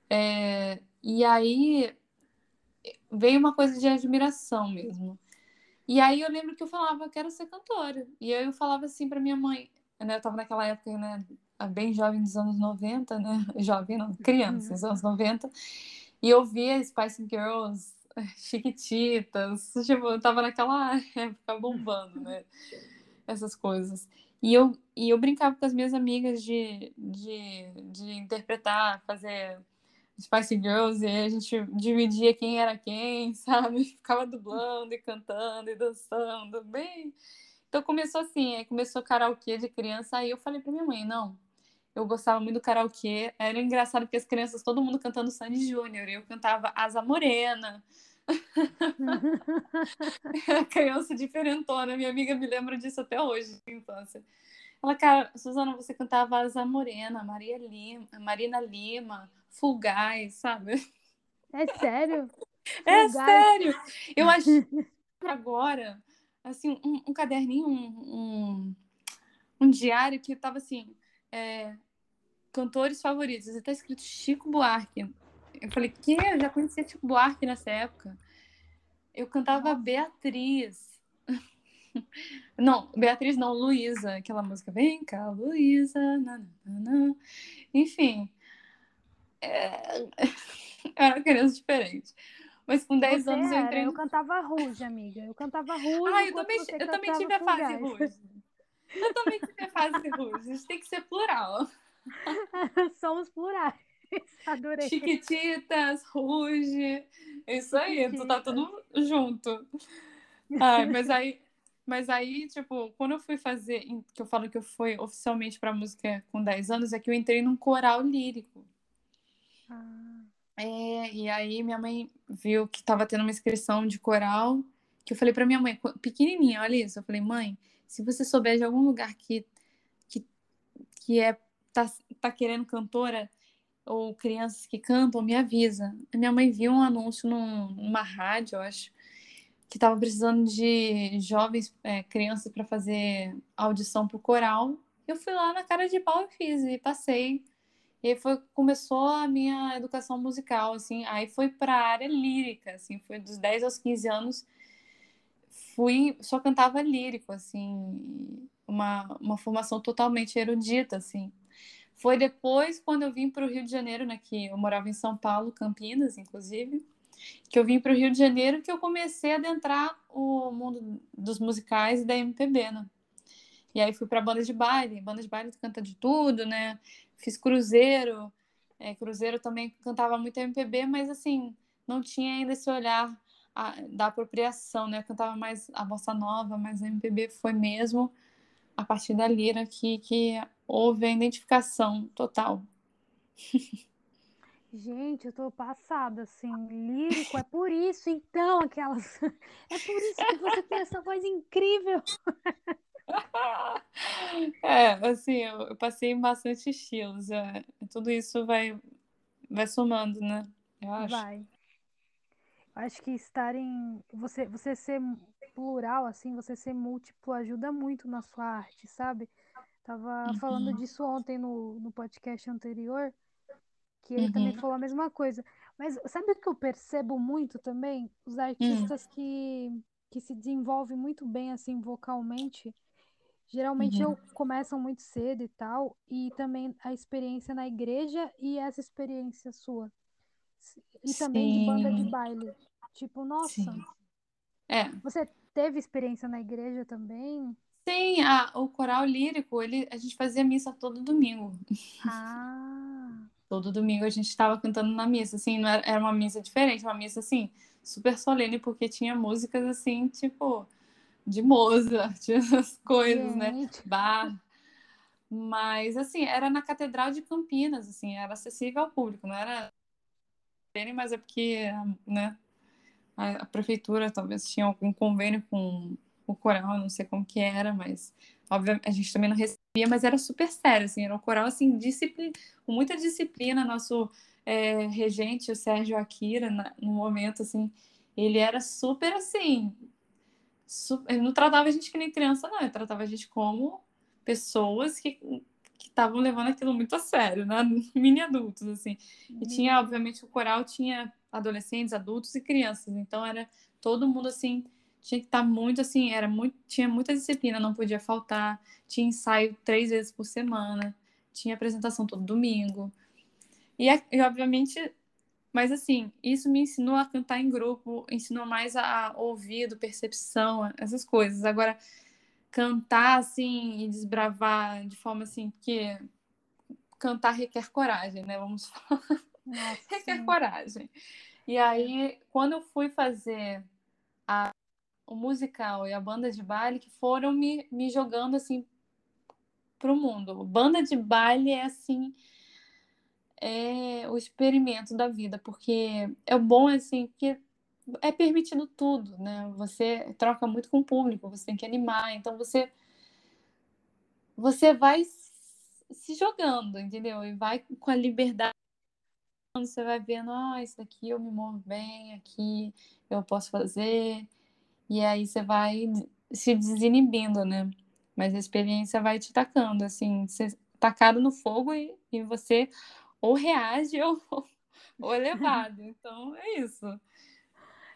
É... E aí veio uma coisa de admiração mesmo. E aí eu lembro que eu falava, eu quero ser cantora. E aí eu falava assim para minha mãe, né? Eu tava naquela época, né? Bem jovem dos anos 90, né? Jovem, não, criança, dos anos 90. E eu via Spice Girls, Chiquititas, tipo, eu tava naquela época bombando, né? essas coisas. E eu, e eu brincava com as minhas amigas de, de, de interpretar, fazer Spice Girls, e a gente dividia quem era quem, sabe? Ficava dublando e cantando e dançando, bem. Então começou assim, aí começou karaokê de criança, aí eu falei pra minha mãe, não, eu gostava muito do karaokê, era engraçado porque as crianças, todo mundo cantando Sandy Júnior, eu cantava Asa Morena, a criança diferentona, minha amiga me lembra disso até hoje, de infância. Ela, cara, Suzana, você cantava Asa Morena, Maria Lima, Marina Lima, Fulgaz, sabe? É sério? É sério! Eu acho agora, assim, um, um caderninho, um, um, um, diário que tava assim, é, cantores favoritos, e tá escrito Chico Buarque. Eu falei, que? Eu já conhecia Chico Buarque nessa época. Eu cantava. Beatriz. Não, Beatriz não, Luísa, aquela música. Vem cá, Luísa. Enfim. É... Era uma criança diferente. Mas com 10 Você anos eu entrei. Eu cantava Ruge, amiga. Eu cantava Ruge. Ah, eu também, eu também tive a fase Ruge. Eu também tive a fase Ruge. A gente tem que ser plural. Somos plurais. Adorei. Chiquititas, Ruge. Isso aí, tu tá tudo junto. Ai, mas aí, mas aí, tipo, quando eu fui fazer, que eu falo que eu fui oficialmente pra música com 10 anos, é que eu entrei num coral lírico. Ah. É, e aí minha mãe viu que tava tendo uma inscrição de coral, que eu falei pra minha mãe, pequenininha, olha isso, eu falei, mãe, se você souber de algum lugar que, que, que é, tá, tá querendo cantora, ou crianças que cantam, me avisa. A minha mãe viu um anúncio num, numa rádio, eu acho, que estava precisando de jovens, é, crianças para fazer audição para o coral. Eu fui lá na cara de pau e fiz, e passei. E foi, começou a minha educação musical, assim, aí foi para a área lírica, assim, foi dos 10 aos 15 anos, fui, só cantava lírico, assim, uma, uma formação totalmente erudita, assim. Foi depois, quando eu vim para o Rio de Janeiro, né, que eu morava em São Paulo, Campinas, inclusive, que eu vim para o Rio de Janeiro que eu comecei a adentrar o mundo dos musicais e da MPB, né? E aí fui para bandas de baile, bandas de baile canta de tudo, né? Fiz cruzeiro, é, cruzeiro também cantava muito MPB, mas assim não tinha ainda esse olhar a, da apropriação, né? Eu cantava mais a bossa nova, mas a MPB foi mesmo a partir da lira que, que houve a identificação total. Gente, eu tô passada, assim, lírico, é por isso, então, aquelas. É por isso que você tem essa voz incrível. É, assim, eu, passei em bastante estilos. É, tudo isso vai, vai somando, né? Eu acho. Vai. Acho que estar em. Você, você ser plural, assim, você ser múltiplo ajuda muito na sua arte, sabe? Tava Uhum. falando disso ontem no, no podcast anterior, que ele também Uhum. falou a mesma coisa. Mas sabe o que eu percebo muito também? Os artistas que, que se desenvolvem muito bem, assim, vocalmente, geralmente Uhum. eu começam muito cedo e tal, e também a experiência na igreja e essa experiência sua. E também de banda de baile. Tipo, nossa, sim. É, você teve experiência na igreja também? sim, a, o coral lírico, ele, a gente fazia missa todo domingo. Ah, Todo domingo a gente estava cantando na missa, assim, não era, era uma missa diferente, uma missa, assim, super solene, porque tinha músicas, assim, tipo, de Mozart, tinha essas coisas, né? gente. Bar. Mas, assim, era na Catedral de Campinas, assim, era acessível ao público, não era mas é porque, né, a, a prefeitura talvez tinha algum convênio com o coral, não sei como que era, mas obviamente a gente também não recebia, mas era super sério, assim, era um coral assim, disciplina, com muita disciplina, nosso é, regente, o Sérgio Akira, na, no momento, assim, ele era super assim, super, ele não tratava a gente que nem criança, não, ele tratava a gente como pessoas que estavam levando aquilo muito a sério, né? Mini adultos, assim. E tinha, obviamente, o coral tinha adolescentes, adultos e crianças. Então era todo mundo assim, tinha que estar muito assim, era muito, tinha muita disciplina, não podia faltar. Tinha ensaio três vezes por semana, tinha apresentação todo domingo. E, e obviamente, mas assim, isso me ensinou a cantar em grupo, ensinou mais a ouvido, percepção, essas coisas. Agora, cantar assim e desbravar de forma assim que cantar requer coragem, né? Vamos falar. Nossa, requer sim. coragem. E aí, quando eu fui fazer a, o musical e a banda de baile, que foram me, me jogando assim pro mundo. Banda de baile é assim é o experimento da vida, porque é bom assim que é permitido tudo, né? Você troca muito com o público, você tem que animar, então você você vai se jogando, entendeu? E vai com a liberdade. Você vai vendo, ah, isso daqui eu me movo bem, aqui eu posso fazer. E aí você vai se desinibindo, né? Mas a experiência vai te tacando, assim, você tacado no fogo e, e você ou reage ou, ou é levado. Então é isso.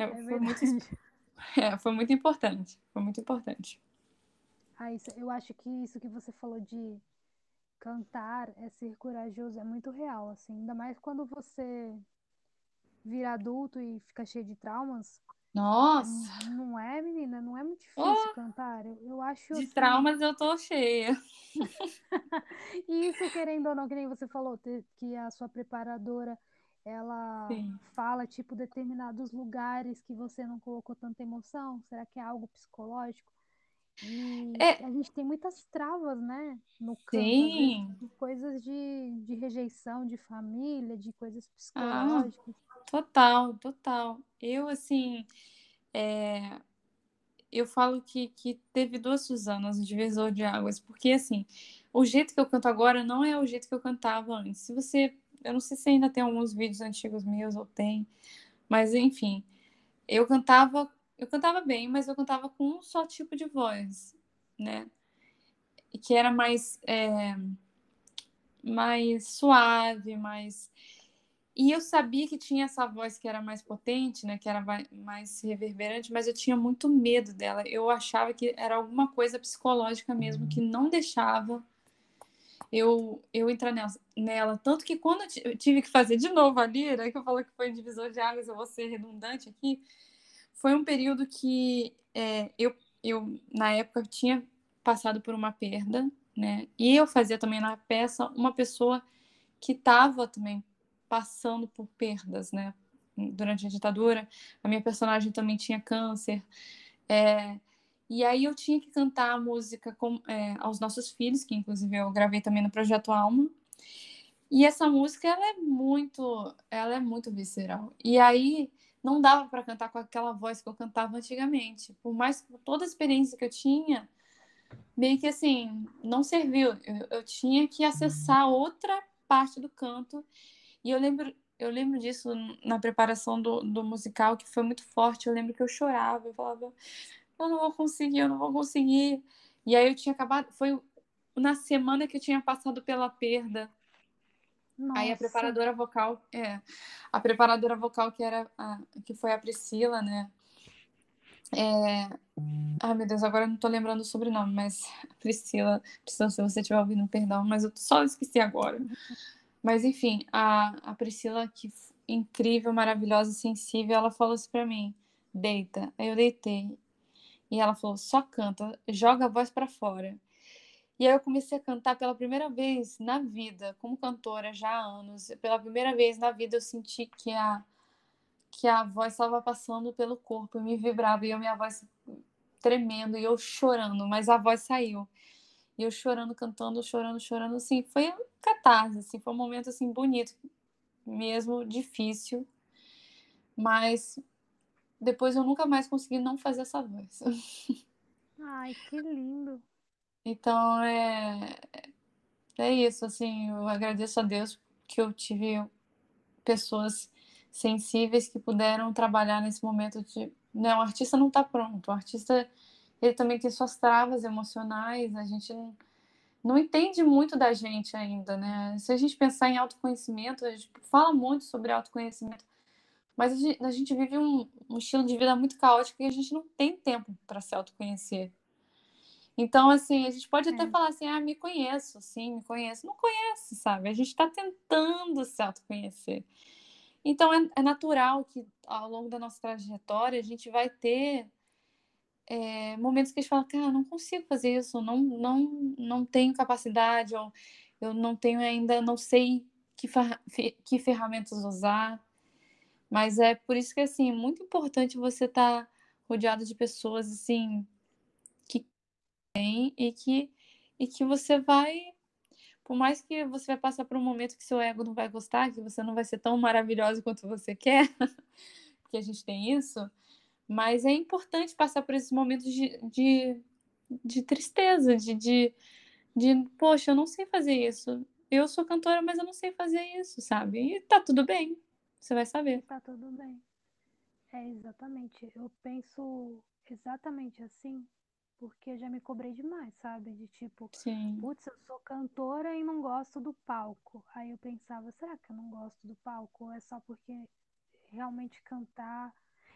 É, É foi, muito, é, foi muito importante. Foi muito importante. Ah, isso, eu acho que isso que você falou de cantar é ser corajoso é muito real, assim. Ainda mais quando você vira adulto e fica cheio de traumas. Nossa, Não é, menina? Não é muito difícil Oh! cantar. Eu, eu acho de assim. traumas eu tô cheia. E isso, querendo ou não, que nem você falou, que a sua preparadora, ela Sim. fala, tipo, determinados lugares que você não colocou tanta emoção. Será que é algo psicológico? E É. a gente tem muitas travas, né, no vezes, Sim, de coisas de, de rejeição de família, de coisas Ah. psicológicas. total, total. Eu, assim, é, eu falo que, que teve duas Suzanas, um divisor de águas, porque, assim, o jeito que eu canto agora não é o jeito que eu cantava antes. Se você, eu não sei se ainda tem alguns vídeos antigos meus ou tem, mas, enfim, eu cantava, eu cantava bem, mas eu cantava com um só tipo de voz, né? que era mais, é, mais suave, mais. E eu sabia que tinha essa voz que era mais potente, né? Que era mais reverberante, mas eu tinha muito medo dela. Eu achava que era alguma coisa psicológica mesmo que não deixava eu, eu entrar nela, nela. Tanto que quando eu tive que fazer de novo a lira, que eu falo que foi divisor de águas, eu vou ser redundante aqui, foi um período que é, eu, eu, na época, tinha passado por uma perda, né? E eu fazia também na peça uma pessoa que estava também passando por perdas, né? Durante a ditadura, a minha personagem também tinha câncer. É, e aí eu tinha que cantar a música com, é, aos nossos filhos, que inclusive eu gravei também no Projeto Alma. E essa música ela é muito, ela é muito visceral. E aí não dava para cantar com aquela voz que eu cantava antigamente. Por mais toda a experiência que eu tinha, meio que assim, não serviu. Eu, eu tinha que acessar outra parte do canto. E eu lembro, eu lembro disso na preparação do, do musical, que foi muito forte. Eu lembro que eu chorava, eu falava, eu não vou conseguir, eu não vou conseguir. E aí eu tinha acabado, foi na semana que eu tinha passado pela perda. Nossa. Aí a preparadora vocal, é, a preparadora vocal que era a, que foi a Priscila, né? É... Ai, meu Deus, agora eu não tô lembrando o sobrenome, mas Priscila, Priscila, se você estiver ouvindo, perdão, mas eu só esqueci agora. Mas enfim, a, a Priscila, que incrível, maravilhosa, sensível, ela falou assim pra mim: deita. Aí eu deitei. E ela falou: só canta, joga a voz para fora. E aí eu comecei a cantar pela primeira vez na vida, como cantora já há anos. Pela primeira vez na vida eu senti que a que a voz estava passando pelo corpo, eu me vibrava e a minha voz tremendo e eu chorando, mas a voz saiu. E eu chorando, cantando, chorando, chorando, assim, foi catarse, assim, foi um momento assim bonito, mesmo difícil, mas depois eu nunca mais consegui não fazer essa voz. Ai, que lindo. Então é é isso, assim, eu agradeço a Deus que eu tive pessoas sensíveis que puderam trabalhar nesse momento de, né, o artista não está pronto, o artista ele também tem suas travas emocionais, a gente não, não entende muito da gente ainda, né? Se a gente pensar em autoconhecimento, a gente fala muito sobre autoconhecimento, mas a gente, a gente vive um, um, estilo de vida muito caótico e a gente não tem tempo para se autoconhecer. Então, assim, a gente pode até é. falar assim, ah, me conheço, sim, me conheço. Não conhece, sabe? A gente está tentando se autoconhecer. Então, é, é, natural que ao longo da nossa trajetória a gente vai ter é, momentos que a gente fala, cara, não consigo fazer isso, não, não, não tenho capacidade, ou eu não tenho ainda, não sei que, que ferramentas usar. Mas é por isso que assim, é muito importante você estar tá rodeado de pessoas assim que tem e que e que você vai por mais que você vai passar por um momento que seu ego não vai gostar, que você não vai ser tão maravilhosa quanto você quer, que a gente tem isso, mas é importante passar por esses momentos de, de, de tristeza, de, de, de, poxa, eu não sei fazer isso. Eu sou cantora, mas eu não sei fazer isso, sabe? E tá tudo bem. Você vai saber. Tá tudo bem. É, exatamente. Eu penso exatamente assim, porque eu já me cobrei demais, sabe? De tipo, Sim. putz, eu sou cantora e não gosto do palco. Aí eu pensava, será que eu não gosto do palco? Ou é só porque realmente cantar.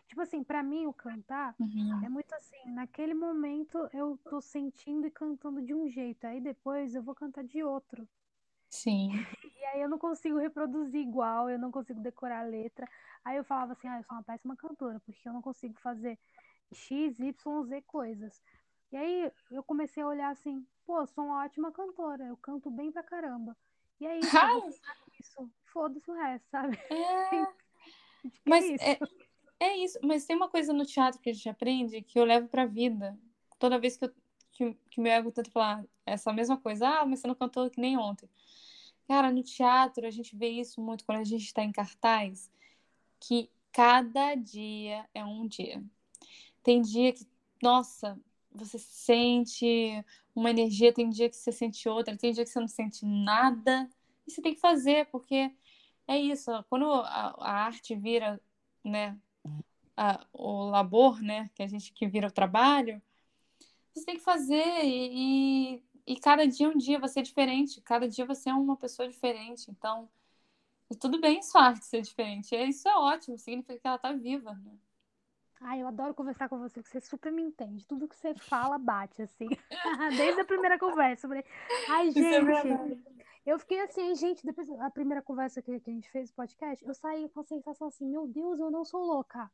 Tipo assim, para mim o cantar uhum. é muito assim, naquele momento eu tô sentindo e cantando de um jeito, aí depois eu vou cantar de outro. Sim. E aí eu não consigo reproduzir igual, eu não consigo decorar a letra. Aí eu falava assim, ah, eu sou uma péssima cantora, porque eu não consigo fazer X, Y, Z coisas. E aí eu comecei a olhar assim, pô, eu sou uma ótima cantora, eu canto bem pra caramba. E aí isso, foda-se o resto, sabe? É... Mas é, é, é, isso, mas tem uma coisa no teatro que a gente aprende que eu levo pra vida. Toda vez que, eu, que, que meu ego tenta falar essa mesma coisa, ah, mas você não cantou que nem ontem. Cara, no teatro a gente vê isso muito quando a gente está em cartaz, que cada dia é um dia. Tem dia que, nossa, você sente uma energia, tem dia que você sente outra, tem dia que você não sente nada, e você tem que fazer, porque é isso, quando a, a arte vira, né, a, o labor, né, que a gente que vira o trabalho, você tem que fazer e, e e cada dia é um dia, você é diferente, cada dia você é uma pessoa diferente. Então, tudo bem sua arte ser diferente. Isso é ótimo, significa que ela tá viva, né? Ai, eu adoro conversar com você, que você super me entende. Tudo que você fala bate, assim. Desde a primeira conversa. Eu falei, ai, é gente. Eu fiquei assim, gente, depois da primeira conversa que, que a gente fez no podcast, eu saí com a sensação assim, meu Deus, eu não sou louca.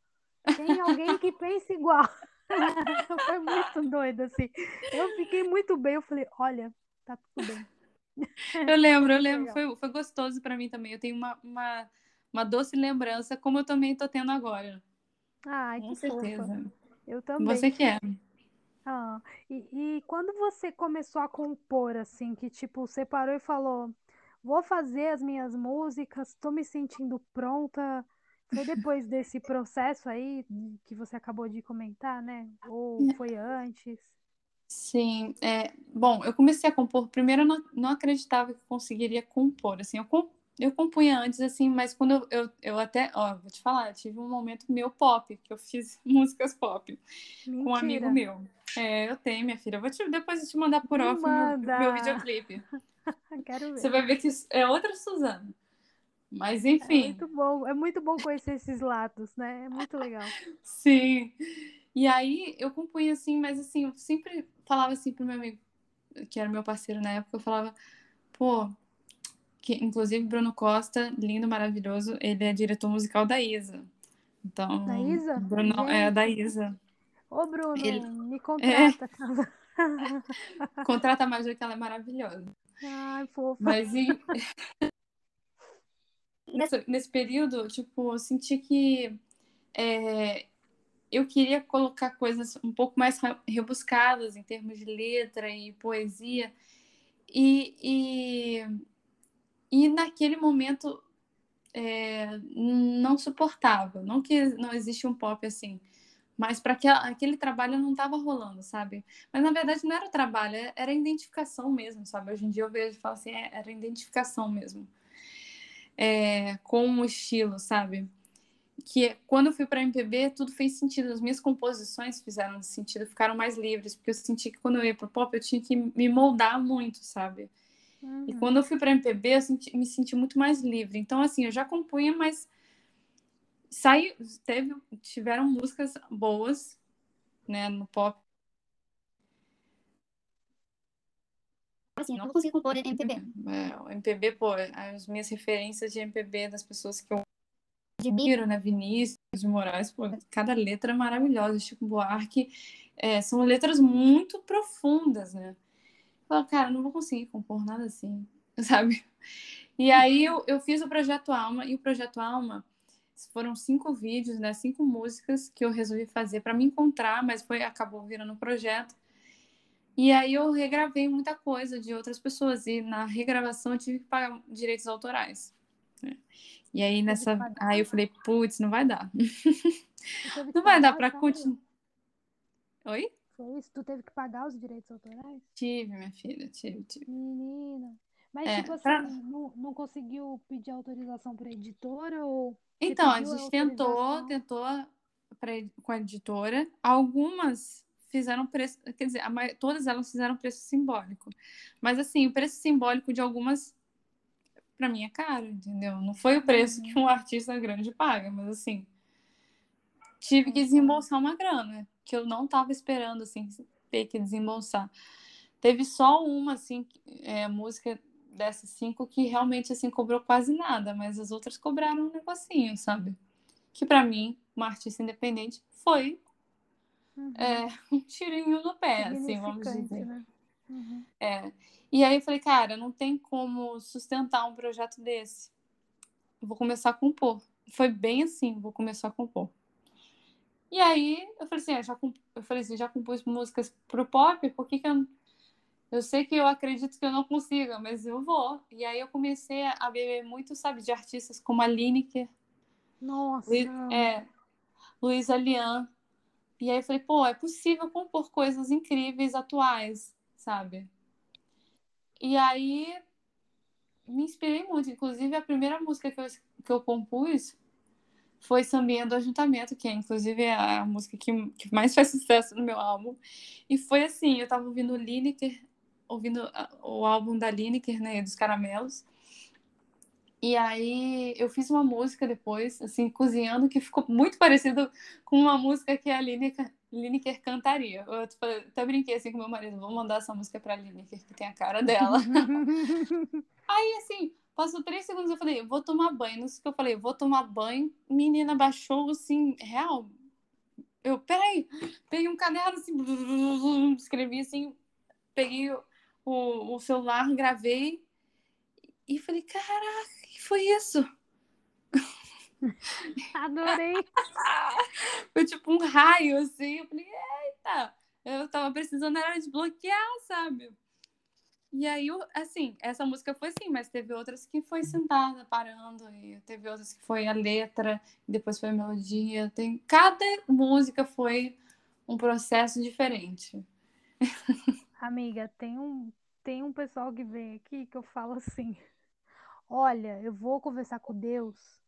Tem alguém que pensa igual. Foi muito doido, assim. Eu fiquei muito bem, eu falei, olha, tá tudo bem. Eu lembro, eu lembro, foi, foi gostoso pra mim também. Eu tenho uma, uma, uma doce lembrança, como eu também tô tendo agora. Ai, Com que fofa. certeza. Eu também. Você que é. Ah, e, e quando você começou a compor, assim, que tipo, você parou e falou, vou fazer as minhas músicas, tô me sentindo pronta. Foi depois desse processo aí que você acabou de comentar, né? Ou foi antes? Sim, é, bom, eu comecei a compor, primeiro eu não, não acreditava que conseguiria compor, assim, eu, com- eu compunha antes, assim, mas quando eu, eu, eu até, ó, vou te falar, eu tive um momento meu pop, que eu fiz músicas pop com um amigo Mentira. meu. É, eu tenho, minha filha, eu vou te, depois eu te mandar por off o meu, manda. meu videoclipe. Quero Você ver. vai ver que é outra Suzana. Mas É enfim, muito bom, é muito bom conhecer esses lados, né? É muito legal. sim. E aí eu compunha assim, mas assim, eu sempre falava assim pro meu amigo, que era meu parceiro na época, eu falava, pô, que inclusive Bruno Costa, lindo, maravilhoso, ele é diretor musical da Isa. Então, Da Isa? Bruno é da. Isa. Ô, Bruno, Ele- me É, contrata. contrata mais que ela é maravilhosa. Ai, fofa. Mas e... nesse, período, tipo, eu senti que é, eu queria colocar coisas um pouco mais rebuscadas em termos de letra e poesia. E, e, e naquele momento é, não suportava. Não que não existe um pop assim, mas para aquele trabalho não estava rolando, sabe? Mas na verdade não era o trabalho, é- era identificação mesmo, sabe? Hoje em dia eu vejo e falo assim, é, era identificação mesmo. É, com o estilo, sabe? Que quando eu fui para MPB, tudo fez sentido. As minhas composições fizeram sentido, ficaram mais livres, porque eu senti que quando eu ia pro pop, eu tinha que me moldar muito, sabe? E Uhum. quando eu fui para MPB, eu senti- me senti muito mais livre. Então, assim, eu já compunha, mas saiu, teve, tiveram músicas boas, né, no pop. Assim, eu não consegui compor MPB. É, o MPB, pô, as minhas referências de MPB das pessoas que eu admiro, né, Vinícius de Moraes, pô, cada letra é maravilhosa. Chico Buarque, é, são letras muito profundas, né? Eu falo, cara, não vou conseguir compor nada assim, sabe? E aí eu, eu fiz o Projeto Alma, e o Projeto Alma foram cinco vídeos, né, cinco músicas que eu resolvi fazer para me encontrar, mas foi acabou virando um projeto. E aí eu regravei muita coisa de outras pessoas, e na regravação eu tive que pagar direitos autorais. né? E aí nessa. Aí eu falei, putz, não vai dar. Não vai dar para continuar. Oi? Foi isso? Tu teve que pagar os direitos autorais? Tive, minha filha, tive, tive. Menina. Mas, É, tipo assim, pra- não, não conseguiu pedir autorização pra editora ou Então, a gente tentou, tentou pra, com a editora. Algumas fizeram preço, quer dizer, a todas elas fizeram preço simbólico. Mas assim, o preço simbólico de algumas, pra mim, é caro, entendeu? Não foi o preço que um artista grande paga, mas assim, tive que desembolsar uma grana, que eu não tava esperando, assim, ter que desembolsar. Teve só uma, assim, é, música dessas cinco que realmente, assim, cobrou quase nada, mas as outras cobraram um negocinho, sabe? Que pra mim, uma artista independente, foi Uhum. é, um tirinho no pé, assim, vamos dizer. né? Uhum. É. E aí eu falei, cara, não tem como sustentar um projeto desse. Eu vou começar a compor. Foi bem assim, vou começar a compor. E aí eu falei assim, ah, já, comp- eu falei assim, já compus músicas pro pop, por que que eu... Eu sei que eu acredito que eu não consiga, mas eu vou. E aí eu comecei a beber muito, sabe, de artistas como a Lineker, Nossa, Luiz, é, Luísa Lian. E aí eu falei, pô, é possível compor coisas incríveis, atuais, sabe? E aí me inspirei muito. Inclusive, a primeira música que eu, que eu compus foi Sambinha do Ajuntamento, que é inclusive é a música que, que mais faz sucesso no meu álbum. E foi assim, eu tava ouvindo Lineker ouvindo a- o álbum da Lineker, né, dos Caramelos. E aí eu fiz uma música depois, assim, cozinhando, que ficou muito parecido com uma música que a Lineker, Lineker cantaria. Eu tipo, até brinquei assim com meu marido, vou mandar essa música pra Lineker, que tem a cara dela. Aí, assim, passou três segundos, eu falei, vou tomar banho. Não sei o que eu falei, vou tomar banho. Menina baixou, assim, real. Eu, peraí, peguei um caderno, assim, escrevi assim, peguei o, o celular, gravei e falei, caraca, que foi isso? Adorei. Foi tipo um raio, assim. Eu falei, eita! Eu tava precisando era desbloquear, sabe? E aí, assim, essa música foi assim, mas teve outras que foi sentada, parando, e teve outras que foi a letra, e depois foi a melodia. Tem... Cada música foi um processo diferente. Amiga, tem um, tem um pessoal que vem aqui que eu falo assim: Olha, eu vou conversar com Deus,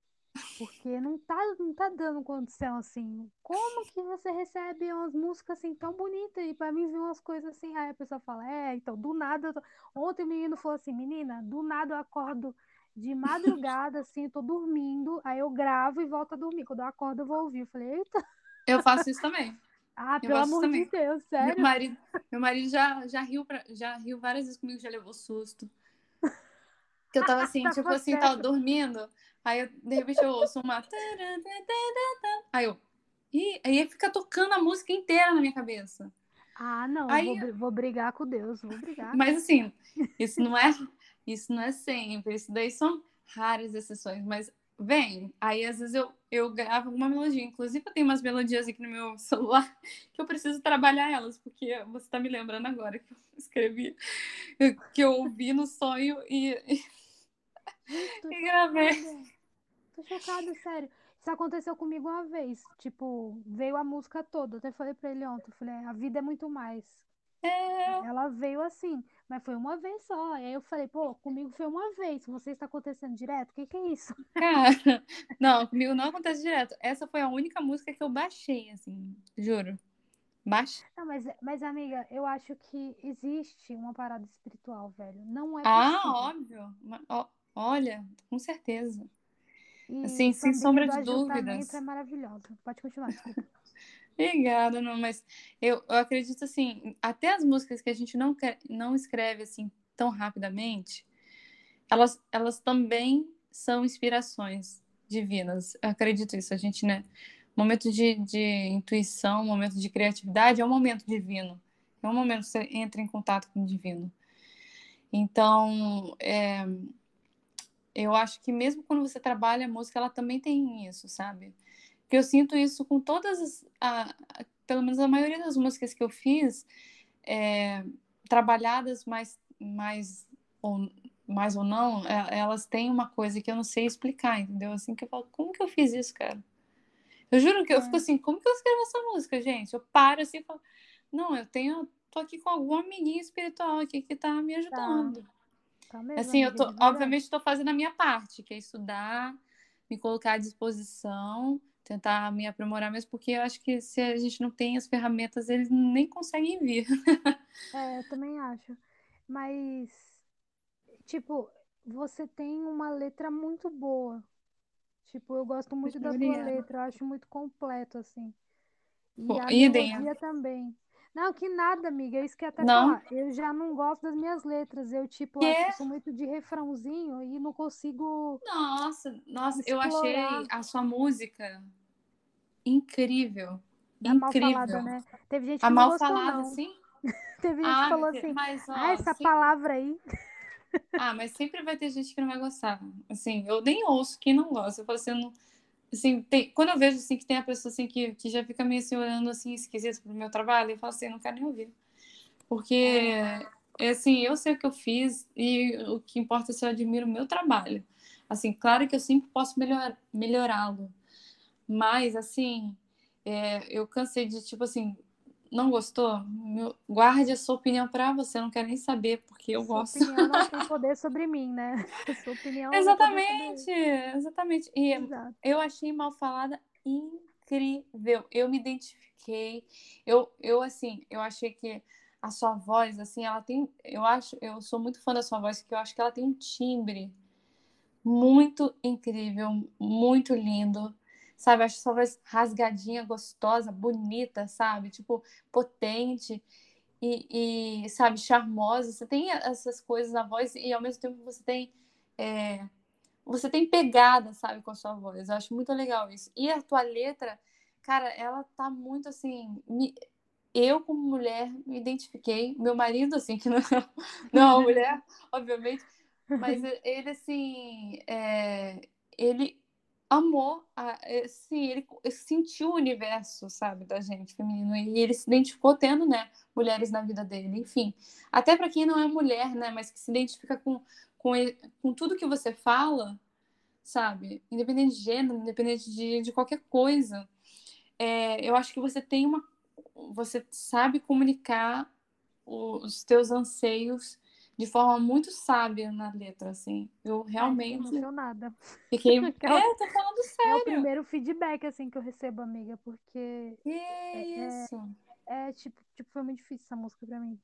porque não tá, não tá dando condição assim. Como que você recebe umas músicas assim tão bonitas e pra mim vem umas coisas assim? Aí a pessoa fala: É, então do nada. tô-" Ontem o menino falou assim: Menina, do nada eu acordo de madrugada, assim, eu tô dormindo, aí eu gravo e volto a dormir. Quando eu acordo, eu vou ouvir. Eu falei: Eita, Eu faço isso também. ah, Eu pelo amor de também. Deus, Meu sério? marido, meu marido já, já, riu pra- já riu várias vezes comigo, já levou susto. Que eu tava assim, tipo assim, tava dormindo, aí eu, de repente eu ouço uma. Aí eu. Ih, aí fica tocando a música inteira na minha cabeça. Ah, não, Aí- vou, vou brigar com Deus, vou brigar. Mas assim, isso não é, isso não é sempre, isso daí são raras exceções, mas vem. Aí às vezes eu, eu gravo alguma melodia, inclusive eu tenho umas melodias aqui no meu celular que eu preciso trabalhar elas, porque você tá me lembrando agora que eu escrevi, que eu ouvi no sonho e, e, Gente, tô e gravei. Tô chocada, sério. Isso aconteceu comigo uma vez. Tipo, veio a música toda. Eu até falei pra ele ontem. eu Falei, a vida é muito mais. É, Ela veio assim, mas foi uma vez só. E aí eu falei, pô, comigo foi uma vez. Você está acontecendo direto? O que que é isso? cara, não, comigo não acontece direto. Essa foi a única música que eu baixei, assim, juro. Baixei. Não, mas, mas amiga, eu acho que existe uma parada espiritual, velho. Não é Ah, possível. óbvio. Ma- ó, Olha, com certeza. E Assim, sem sombra de dúvidas. é maravilhosa. Pode continuar. Obrigada, não, mas eu, eu acredito assim, até as músicas que a gente não, quer, não escreve assim tão rapidamente, elas, elas também são inspirações divinas. Eu acredito isso. A gente, né? Momento de, de intuição, momento de criatividade é um momento divino. É um momento que você entra em contato com o divino. Então, é, eu acho que mesmo quando você trabalha a música, ela também tem isso, sabe? Porque eu sinto isso com todas as, a- a- pelo menos a maioria das músicas que eu fiz, é, trabalhadas mais, mais, ou, mais ou não, é, elas têm uma coisa que eu não sei explicar, entendeu? Assim que eu falo, como que eu fiz isso, cara? Eu juro que eu É. fico assim, como que eu escrevo essa música, gente? Eu paro assim e falo, não, eu tenho, tô aqui com algum amiguinho espiritual aqui que tá me ajudando. Tá mesmo, Assim, eu tô, obviamente, estou fazendo a minha parte, que é estudar, me colocar à disposição, tentar me aprimorar mesmo, porque eu acho que se a gente não tem as ferramentas, eles nem conseguem vir. É, eu também acho. Mas, tipo, você tem uma letra muito boa. Tipo, eu gosto muito da tua Obrigada. letra, eu acho muito completo, assim. E Pô, a melodia também. Não, que nada, amiga. É isso que até Não? falar. Eu já não gosto das minhas letras. Eu, tipo, acho que sou muito de refrãozinho e não consigo. Nossa, nossa, eu achei Explorar. a sua música incrível. Mal incrível. falada, né? Teve gente que A não mal gostou, falada, não. sim? Teve gente que Ah, falou mas- assim, mas, ó, ah, essa sim- palavra aí. Ah, mas sempre vai ter gente que não vai gostar. Assim, eu nem ouço quem não gosta. Eu falo assim, eu não- assim, tem- quando eu vejo assim que tem a pessoa assim que, que já fica meio assim olhando assim esquisito pro meu trabalho, eu falo assim, eu não quero nem ouvir. Porque é assim, eu sei o que eu fiz e o que importa é se eu admiro o meu trabalho. Assim, claro que eu sempre posso melhor, melhorá-lo. Mas assim, é, eu cansei de tipo assim, não gostou? Meu- guarde a sua opinião pra você, eu não quero nem saber, porque eu Sua gosto. opinião não tem poder sobre mim, né? Sua opinião Exatamente, exatamente. E. Exato. eu achei mal falada incrível. Eu me identifiquei. Eu, eu assim, eu achei que a sua voz, assim, ela tem, eu acho, eu sou muito fã da sua voz, porque eu acho que ela tem um timbre muito incrível, muito lindo, sabe? Acho sua voz rasgadinha, gostosa, bonita, sabe? Tipo, potente e, e, sabe, charmosa. Você tem essas coisas na voz e ao mesmo tempo você tem é, você tem pegada, sabe, com a sua voz. Eu acho muito legal isso. E a tua letra, cara, ela tá muito assim. Me... Eu, como mulher, me identifiquei. Meu marido, assim, que não, é, não é uma mulher, obviamente, mas ele, assim, é... ele amou, a... ele sentiu o universo, sabe, da gente feminino. E ele se identificou tendo, né, mulheres na vida dele. Enfim, até para quem não é mulher, né, mas que se identifica com com, com tudo que você fala, sabe? Independente de gênero, independente de, de qualquer coisa. É, eu acho que você tem uma. Você sabe comunicar os teus anseios de forma muito sábia na letra, assim. Eu realmente. Ai, nada. Fiquei. é, tô falando sério. É o primeiro feedback, assim, que eu recebo, amiga, porque. Que é, isso? É, é, tipo, tipo, foi muito difícil essa música pra mim.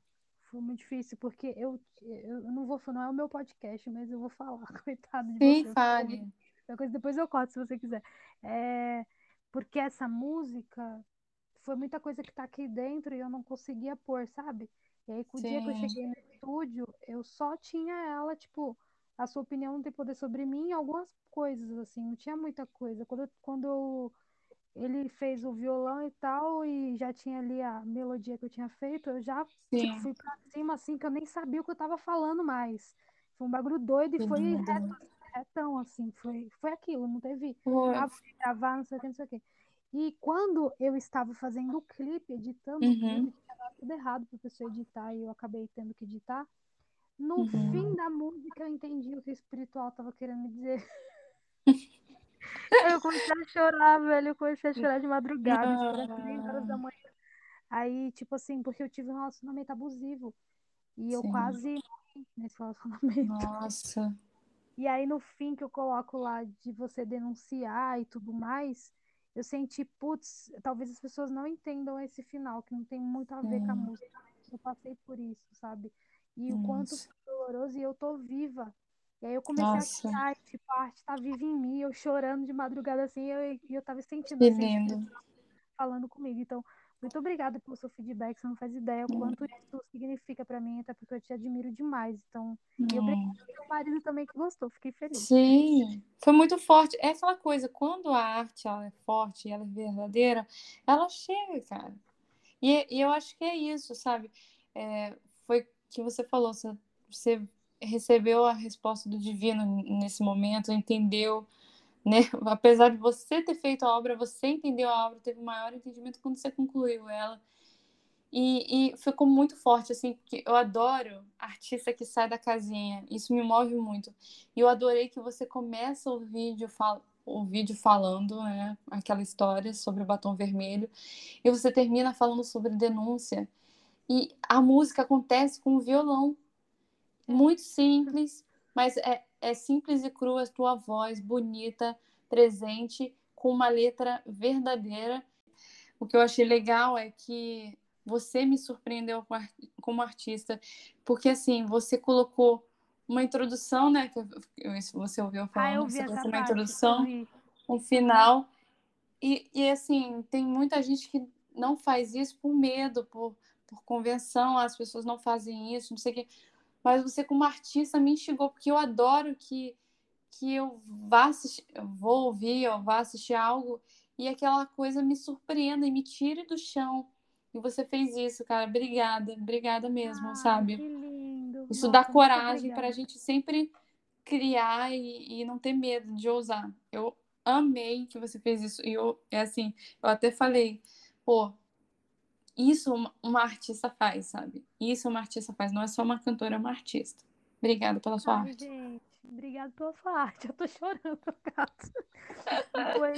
Foi muito difícil, porque eu, eu não vou, não é o meu podcast, mas eu vou falar, coitado de Sim, você. fale. Coisa, depois eu corto se você quiser. É, porque essa música foi muita coisa que tá aqui dentro e eu não conseguia pôr, sabe? E aí, com o dia que eu cheguei estúdio, eu só tinha ela, tipo, a sua opinião não tem poder sobre mim, algumas coisas, assim, não tinha muita coisa. Quando, quando ele fez o violão e tal, e já tinha ali a melodia que eu tinha feito, eu já tipo, fui pra cima, assim, que eu nem sabia o que eu tava falando mais. Foi um bagulho doido e foi reto, retão, assim, foi, foi aquilo, não teve gravar, não sei o que, não sei o que. E quando eu estava fazendo o clipe, editando uhum. o clipe, tinha dado tudo errado pra pessoa editar, e eu acabei tendo que editar. No uhum. fim da música, eu entendi o que o espiritual tava querendo me dizer. Eu comecei a chorar, velho. Eu comecei a chorar de madrugada, às três horas da manhã. Aí, tipo assim, porque eu tive um relacionamento abusivo. E eu Sim. quase morri nesse relacionamento. Nossa. E aí, no fim que eu coloco lá de você denunciar e tudo mais, eu senti, putz, talvez as pessoas não entendam esse final, que não tem muito a ver com a música. Eu passei por isso, sabe? E o quanto foi doloroso, e eu tô viva. E aí eu comecei Nossa. a chorar, tipo, a arte tá viva em mim, eu chorando de madrugada assim, e eu, eu tava sentindo lindo. falando comigo. Então, muito obrigada pelo seu feedback, você não faz ideia o quanto isso significa para mim, até porque eu te admiro demais. Então, hum. e obrigada ao meu marido também que gostou, fiquei feliz. Sim, foi muito forte. É aquela coisa, quando a arte ela é forte, ela é verdadeira, ela chega, cara. E, e eu acho que é isso, sabe? É, foi que você falou, você, você recebeu a resposta do divino nesse momento, entendeu, né? Apesar de você ter feito a obra, você entendeu a obra, teve maior entendimento quando você concluiu ela. E, e ficou muito forte, assim, porque eu adoro artista que sai da casinha, isso me move muito. E eu adorei que você começa o vídeo, o vídeo falando, né, aquela história sobre o batom vermelho, e você termina falando sobre denúncia. E a música acontece com o violão, muito simples, mas é, é simples e crua a tua voz, bonita, presente, com uma letra verdadeira. O que eu achei legal é que você me surpreendeu como artista, porque assim, você colocou uma introdução, né? Que você ouviu falando, ah, você colocou uma introdução, um final. E, e assim, tem muita gente que não faz isso por medo, por, por convenção, as pessoas não fazem isso, não sei o quê mas você como artista me instigou, porque eu adoro que, que eu vá assistir, vou ouvir, ou vá assistir algo e aquela coisa me surpreenda e me tire do chão. E você fez isso, cara. Obrigada, obrigada mesmo, ah, sabe? Que lindo. Isso Nossa, dá coragem para a gente sempre criar e, e, não ter medo de ousar. Eu amei que você fez isso. E eu, é assim, eu até falei, pô, isso uma artista faz, sabe? Isso uma artista faz, não é só uma cantora, é uma artista. Obrigada pela sua Ai, arte. Gente, obrigada pela sua arte. Eu tô chorando, gato. Foi,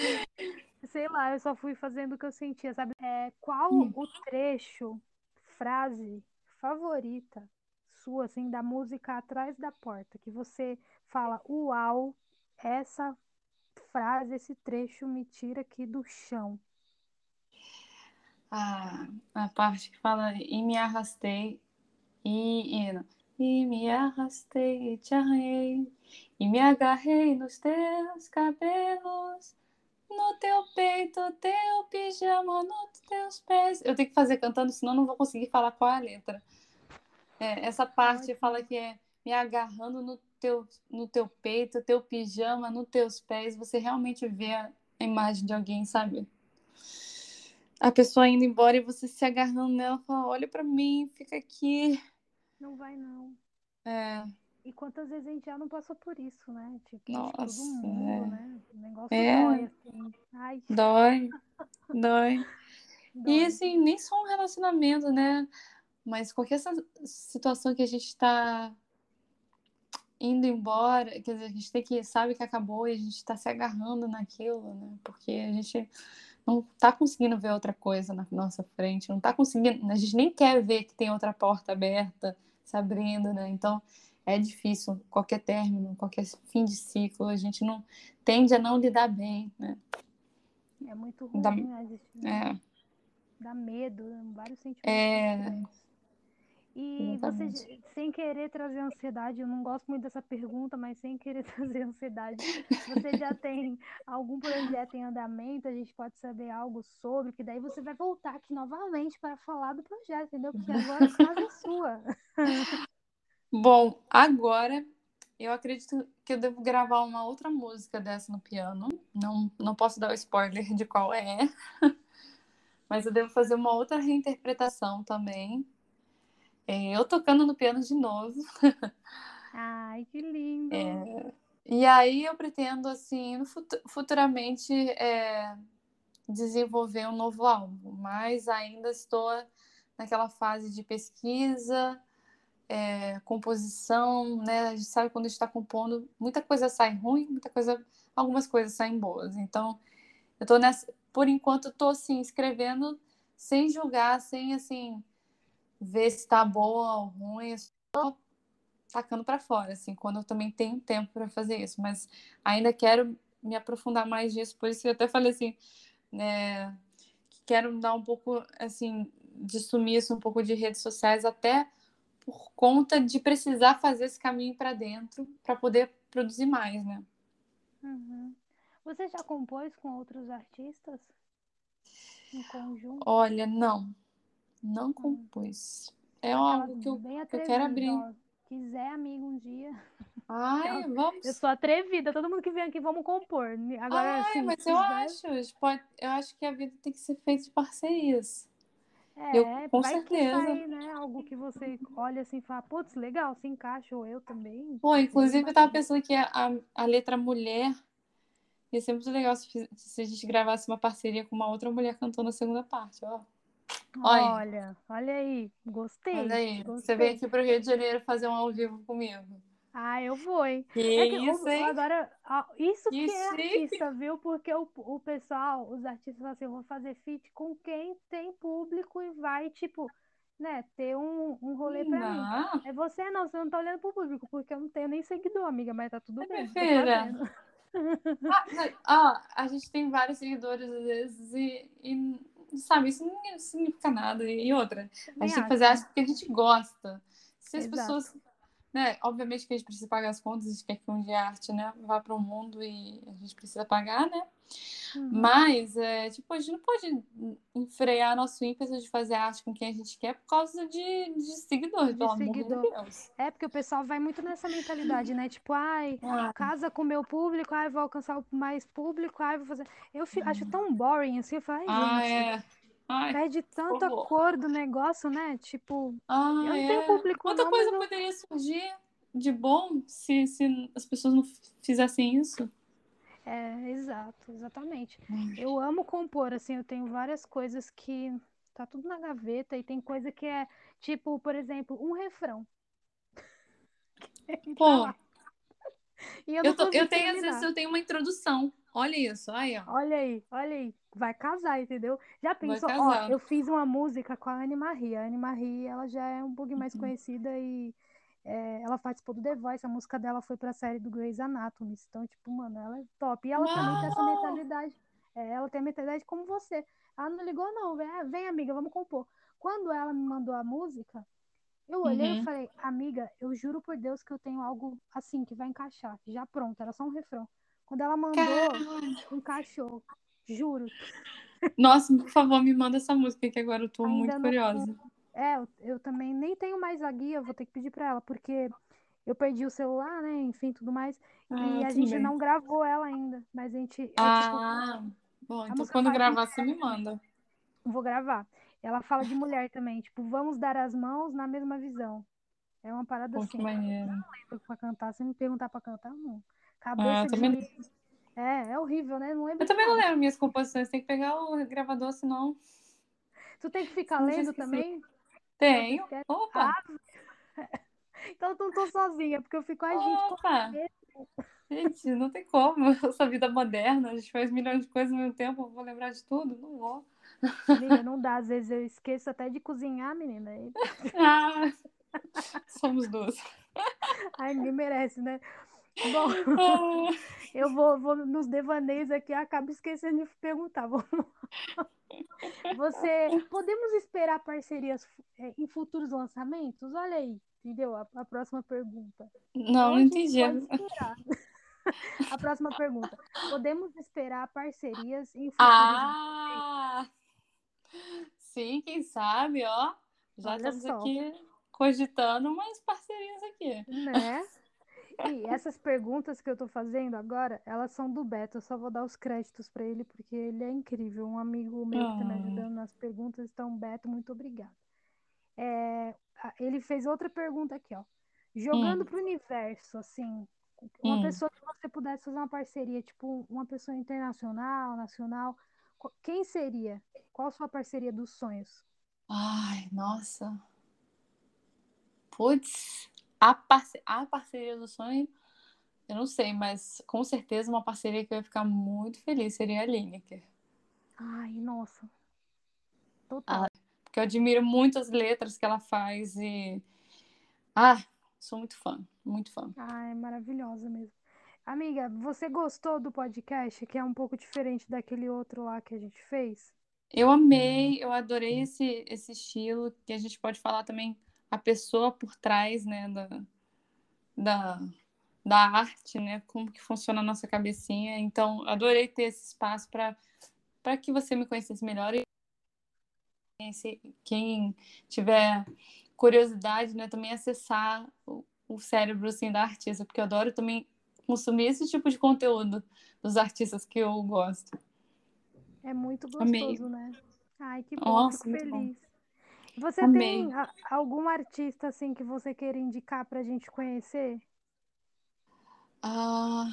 sei lá, eu só fui fazendo o que eu sentia, sabe? É, qual hum. o trecho, frase favorita sua, assim, da música Atrás da Porta, que você fala, uau, essa frase, esse trecho me tira aqui do chão. A, a parte que fala e me arrastei e, e, e me arrastei e te arranhei e me agarrei nos teus cabelos, no teu peito, teu pijama, nos teus pés. Eu tenho que fazer cantando, senão não vou conseguir falar qual é a letra. É, essa parte fala que é me agarrando no teu, no teu peito, teu pijama, nos teus pés. Você realmente vê a imagem de alguém, sabe? A pessoa indo embora e você se agarrando nela, fala, olha para mim, fica aqui. Não vai, não. É, E quantas vezes a gente já não passou por isso, né? Tipo, Nossa, todo mundo, é. né? O negócio É. dói, assim. Ai, dói, dói. E dói. assim, nem só um relacionamento, né? Mas qualquer situação que a gente tá indo embora, quer dizer, a gente tem que, sabe que acabou e a gente tá se agarrando naquilo, né? Porque a gente não tá conseguindo ver outra coisa na nossa frente, não tá conseguindo, a gente nem quer ver que tem outra porta aberta se abrindo, né? Então é difícil qualquer término, qualquer fim de ciclo, a gente não tende a não lidar bem, né? É muito ruim, Dá- né? Gente É, dá medo, vários sentimentos É. diferentes. E você, sem querer trazer ansiedade, eu não gosto muito dessa pergunta, mas sem querer trazer ansiedade, você já tem algum projeto em andamento? A gente pode saber algo sobre, que daí você vai voltar aqui novamente para falar do projeto, entendeu? Porque agora a casa é sua. Bom, agora eu acredito que eu devo gravar uma outra música dessa no piano. Não, não posso dar o spoiler de qual é, mas eu devo fazer uma outra reinterpretação também. É, eu tocando no piano de novo. Ai, que lindo! É, e aí eu pretendo, assim, futuramente é, desenvolver um novo álbum, mas ainda estou naquela fase de pesquisa, é, composição, né? A gente sabe quando a gente está compondo, muita coisa sai ruim, muita coisa, algumas coisas saem boas. Então, eu tô nessa, por enquanto, eu tô assim, escrevendo sem julgar, sem assim, ver se tá boa ou ruim, só tacando para fora, assim, quando eu também tenho tempo para fazer isso, mas ainda quero me aprofundar mais nisso, por isso que eu até falei assim, né, que quero dar um pouco, assim, de sumiço, um pouco de redes sociais, até por conta de precisar fazer esse caminho para dentro para poder produzir mais, né? Uhum. Você já compôs com outros artistas? Em conjunto? Olha, não, não compus. É algo que eu, que eu quero abrir. ó. Quiser, amigo, um dia. Ai, vamos. Eu sou atrevida, todo mundo que vem aqui, vamos compor. Agora, Ai, assim, mas eu quiser- acho, pode, eu acho que a vida tem que ser feita de parcerias. É, eu- com vai que certeza. sai, né? Algo que você olha assim e fala, putz, legal, se encaixa, ou eu também. Pô, inclusive eu tava pensando que a, a, a letra mulher ia ser muito legal se, se a gente gravasse uma parceria com uma outra mulher cantando a segunda parte, ó. Olha. Olha, olha aí, gostei. Olha aí, você gostei. veio aqui pro Rio de Janeiro fazer um ao vivo comigo. Ah, eu vou, hein? Que É que o- isso, hein? agora, ah, isso Que que é artista, viu? Porque o, o pessoal, os artistas falam assim, eu vou fazer feat com quem tem público e vai, tipo, né, ter um, um rolê pra mim. É você não, você não tá olhando pro público, porque eu não tenho nem seguidor, amiga, mas tá tudo É bem. fazendo. Ah, ó, a gente tem vários seguidores às vezes e, e, sabe, isso não significa nada. E outra, a gente tem que fazer arte porque a gente gosta. Se as Exato. pessoas, né, obviamente que a gente precisa pagar as contas, a gente quer que um dia a arte, né, vá para o mundo e a gente precisa pagar, né? Uhum. Mas, é, tipo, a gente não pode enfrear nosso ímpeto de fazer arte com quem a gente quer por causa de, de seguidores, De pelo seguidor. amor de Deus. É porque o pessoal vai muito nessa mentalidade, né? Tipo, ai, Ah, casa com o meu público, ai, vou alcançar mais público, ai, vou fazer. Eu fi- acho tão boring assim, eu falo, ai, ah, gente, é. Ai, perde tanta favor. cor do negócio, né? Tipo, ah, eu não é. tenho público, Quanta não, coisa eu- poderia surgir de bom se, se as pessoas não fizessem isso? É, exato, exatamente. Hum. Eu amo compor, assim, eu tenho várias coisas que tá tudo na gaveta e tem coisa que é, tipo, por exemplo, um refrão. Pô. E eu eu, tô- eu tenho, às terminar. vezes, eu tenho uma introdução. Olha isso, aí, ó. Olha aí, olha aí, vai casar, entendeu? Já pensou? Ó, eu fiz uma música com a Anne Marie. A Anne Marie, ela já é um pouquinho mais Uhum. conhecida e é, ela participou do The Voice. A música dela foi pra série do Grey's Anatomy. Então, tipo, mano, ela é top. E ela também tem essa mentalidade. É, ela tem a mentalidade como você. Ela não ligou, não. Vem, ah, vem, amiga, vamos compor. Quando ela me mandou a música, eu olhei Uhum. e falei, amiga, eu juro por Deus que eu tenho algo assim que vai encaixar. Já pronto, era só um refrão. Quando ela mandou, Caralho. encaixou. Juro. Nossa, por favor, me manda essa música que agora eu tô Ainda muito não- curiosa. É, eu, eu também nem tenho mais a guia, vou ter que pedir pra ela, porque eu perdi o celular, né? Enfim, tudo mais. Ah, e a gente bem. não gravou ela ainda. Mas a gente. É tipo, Ah, bom, então quando gravar você me manda. vou gravar. Ela fala de mulher também, tipo, vamos dar as mãos na mesma visão. É uma parada Pô, que assim. maneiro. lembro pra cantar. Se me perguntar pra cantar, não. Ah, Cabeça eu também, de. É, é horrível, né? Não lembro eu de também não lembro minhas composições, tem que pegar o gravador, senão. Tu tem que ficar eu já lendo também? Tenho. Opa! Então eu não tô sozinha, porque eu fico, ai, gente, como Opa! Gente, não tem como. Essa vida moderna, a gente faz milhões de coisas ao mesmo tempo, eu vou lembrar de tudo? Não vou. Amiga, não dá. Às vezes eu esqueço até de cozinhar, menina. Ah, somos duas. Ai, ninguém merece, né? Bom, Ah, eu vou, vou nos devaneios aqui, acabo esquecendo de perguntar. Você, podemos esperar parcerias eh, em futuros lançamentos? Olha aí, entendeu? A, a próxima pergunta. Não, não entendi. A próxima pergunta. Podemos esperar parcerias em futuros Ah! Sim, quem sabe, ó. Já Olha estamos só. aqui cogitando umas parcerias aqui. Né? E essas perguntas que eu tô fazendo agora, elas são do Beto. Eu só vou dar os créditos pra ele, porque ele é incrível. Um amigo meu que tá me Ah. ajudando nas perguntas. Então, Beto, muito obrigada. É, ele fez outra pergunta aqui, ó. Jogando Hum. pro universo, assim, uma Hum. pessoa que você pudesse fazer uma parceria, tipo, uma pessoa internacional, nacional, qu- quem seria? Qual a sua parceria dos sonhos? Ai, nossa. Putz, a, parce... a parceria do sonho, eu não sei, mas com certeza uma parceria que eu ia ficar muito feliz seria a Lineker. Ai, nossa. Total. Porque eu admiro muito as letras que ela faz e. Ah, sou muito fã, muito fã. Ah, é maravilhosa mesmo. Amiga, você gostou do podcast, que é um pouco diferente daquele outro lá que a gente fez? Eu amei, eu adorei esse, esse estilo, que a gente pode falar também a pessoa por trás, né, da, da, da arte, né, como que funciona a nossa cabecinha. Então, adorei ter esse espaço para para que você me conhecesse melhor e quem tiver curiosidade, né, também acessar o, o cérebro assim da artista, porque eu adoro também consumir esse tipo de conteúdo dos artistas que eu gosto. É muito Amei. gostoso, né? Ai, que bom, Nossa, fico muito bom. Você Amei. tem a- algum artista assim que você queira indicar pra gente conhecer? Ah,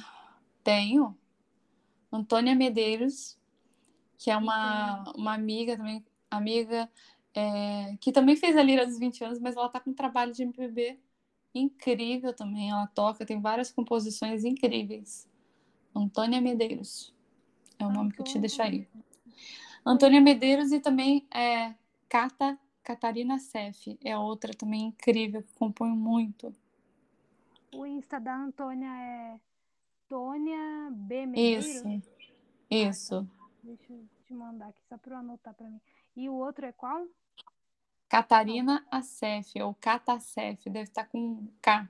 tenho. Antônia Medeiros, que é uma, uma amiga também, amiga, é, que também fez a Lira dos 20 anos, mas ela tá com um trabalho de MPB incrível também. Ela toca, tem várias composições incríveis. Antônia Medeiros. É o nome que eu te deixo aí. Antônia Medeiros e também é, Cata, Catarina Sef. É outra também incrível, que compõe muito. O Insta da Antônia é Tônia B. Medeiros? Isso, isso. Deixa eu te mandar aqui só pra eu anotar pra mim. E o outro é qual? Catarina Acef, ou Catacef, deve estar com K.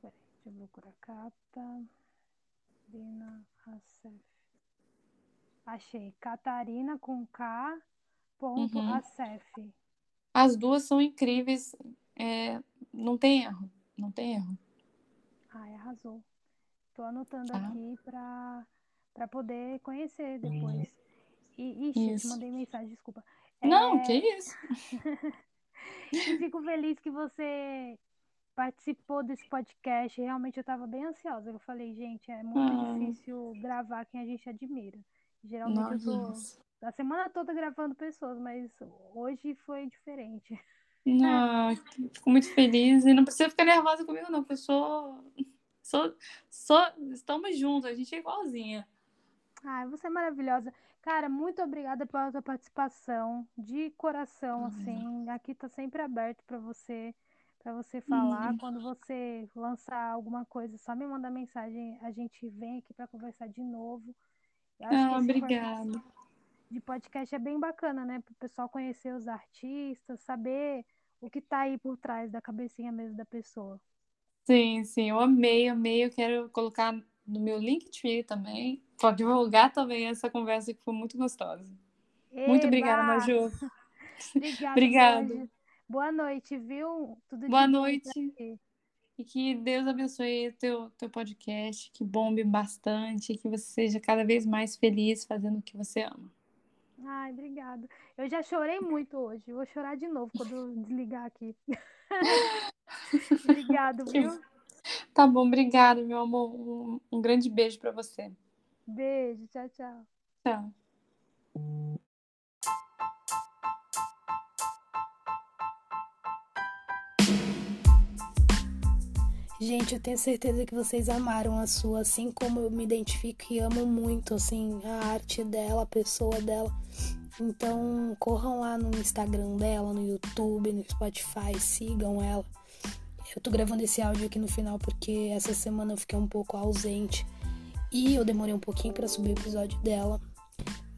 Peraí, deixa eu procurar. Catarina Acef. Achei. Catarina com K. Ponto Uhum. Acef. As duas são incríveis, é, não tem erro, não tem erro. Ai, arrasou. Tô anotando Tá. aqui pra, pra poder conhecer depois. E, ixi, eu te Isso. mandei mensagem, desculpa. Não, É, que isso. E fico feliz que você participou desse podcast. Realmente eu estava bem ansiosa. Eu falei, gente, é muito Ah. difícil gravar quem a gente admira. Geralmente eu tô Nossa. A semana toda gravando pessoas, mas hoje foi diferente. Não, fico muito feliz e não precisa ficar nervosa comigo, não, porque eu sou, sou, sou, estamos juntos, a gente é igualzinha. Ai, você é maravilhosa. Cara, muito obrigada pela sua participação, de coração, assim. Aqui tá sempre aberto para você, para você falar. Hum. Quando você lançar alguma coisa, só me manda mensagem, a gente vem aqui para conversar de novo. Ah, obrigada. De podcast é bem bacana, né? Para o pessoal conhecer os artistas, saber o que tá aí por trás da cabecinha mesmo da pessoa. Sim, sim, eu amei, amei. Eu quero colocar no meu Linktree também, para divulgar também essa conversa que foi muito gostosa. Muito obrigada, Eba! Maju. Obrigada, Obrigada. Boa noite, viu? Tudo Boa noite. E que Deus abençoe o teu, teu podcast, que bombe bastante, que você seja cada vez mais feliz fazendo o que você ama. Ai, obrigada. Eu já chorei muito hoje. Vou chorar de novo quando eu desligar aqui. Obrigado, viu? Tá bom, obrigada, meu amor. Um, um grande beijo para você. Beijo, tchau, tchau. Tchau. Gente, eu tenho certeza que vocês amaram a sua, assim como eu me identifico e amo muito, assim, a arte dela, a pessoa dela. Então, corram lá no Instagram dela, no YouTube, no Spotify, sigam ela. Eu tô gravando esse áudio aqui no final porque essa semana eu fiquei um pouco ausente e eu demorei um pouquinho para subir o episódio dela.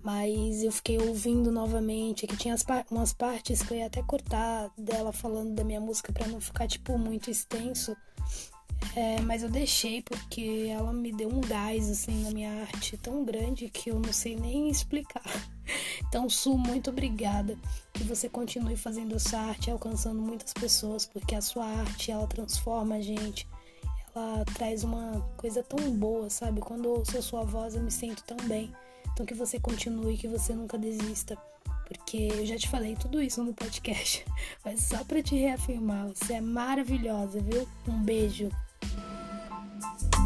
Mas eu fiquei ouvindo novamente, que tinha par- umas partes que eu ia até cortar dela falando da minha música para não ficar tipo muito extenso. É, mas eu deixei porque ela me deu um gás assim na minha arte tão grande que eu não sei nem explicar. Então, Su, muito obrigada. Que você continue fazendo essa arte, alcançando muitas pessoas, porque a sua arte ela transforma a gente. Ela traz uma coisa tão boa, sabe? Quando eu ouço a sua voz, eu me sinto tão bem. Então, que você continue, que você nunca desista. Porque eu já te falei tudo isso no podcast, mas só pra te reafirmar, você é maravilhosa, viu? Um beijo. Thank you.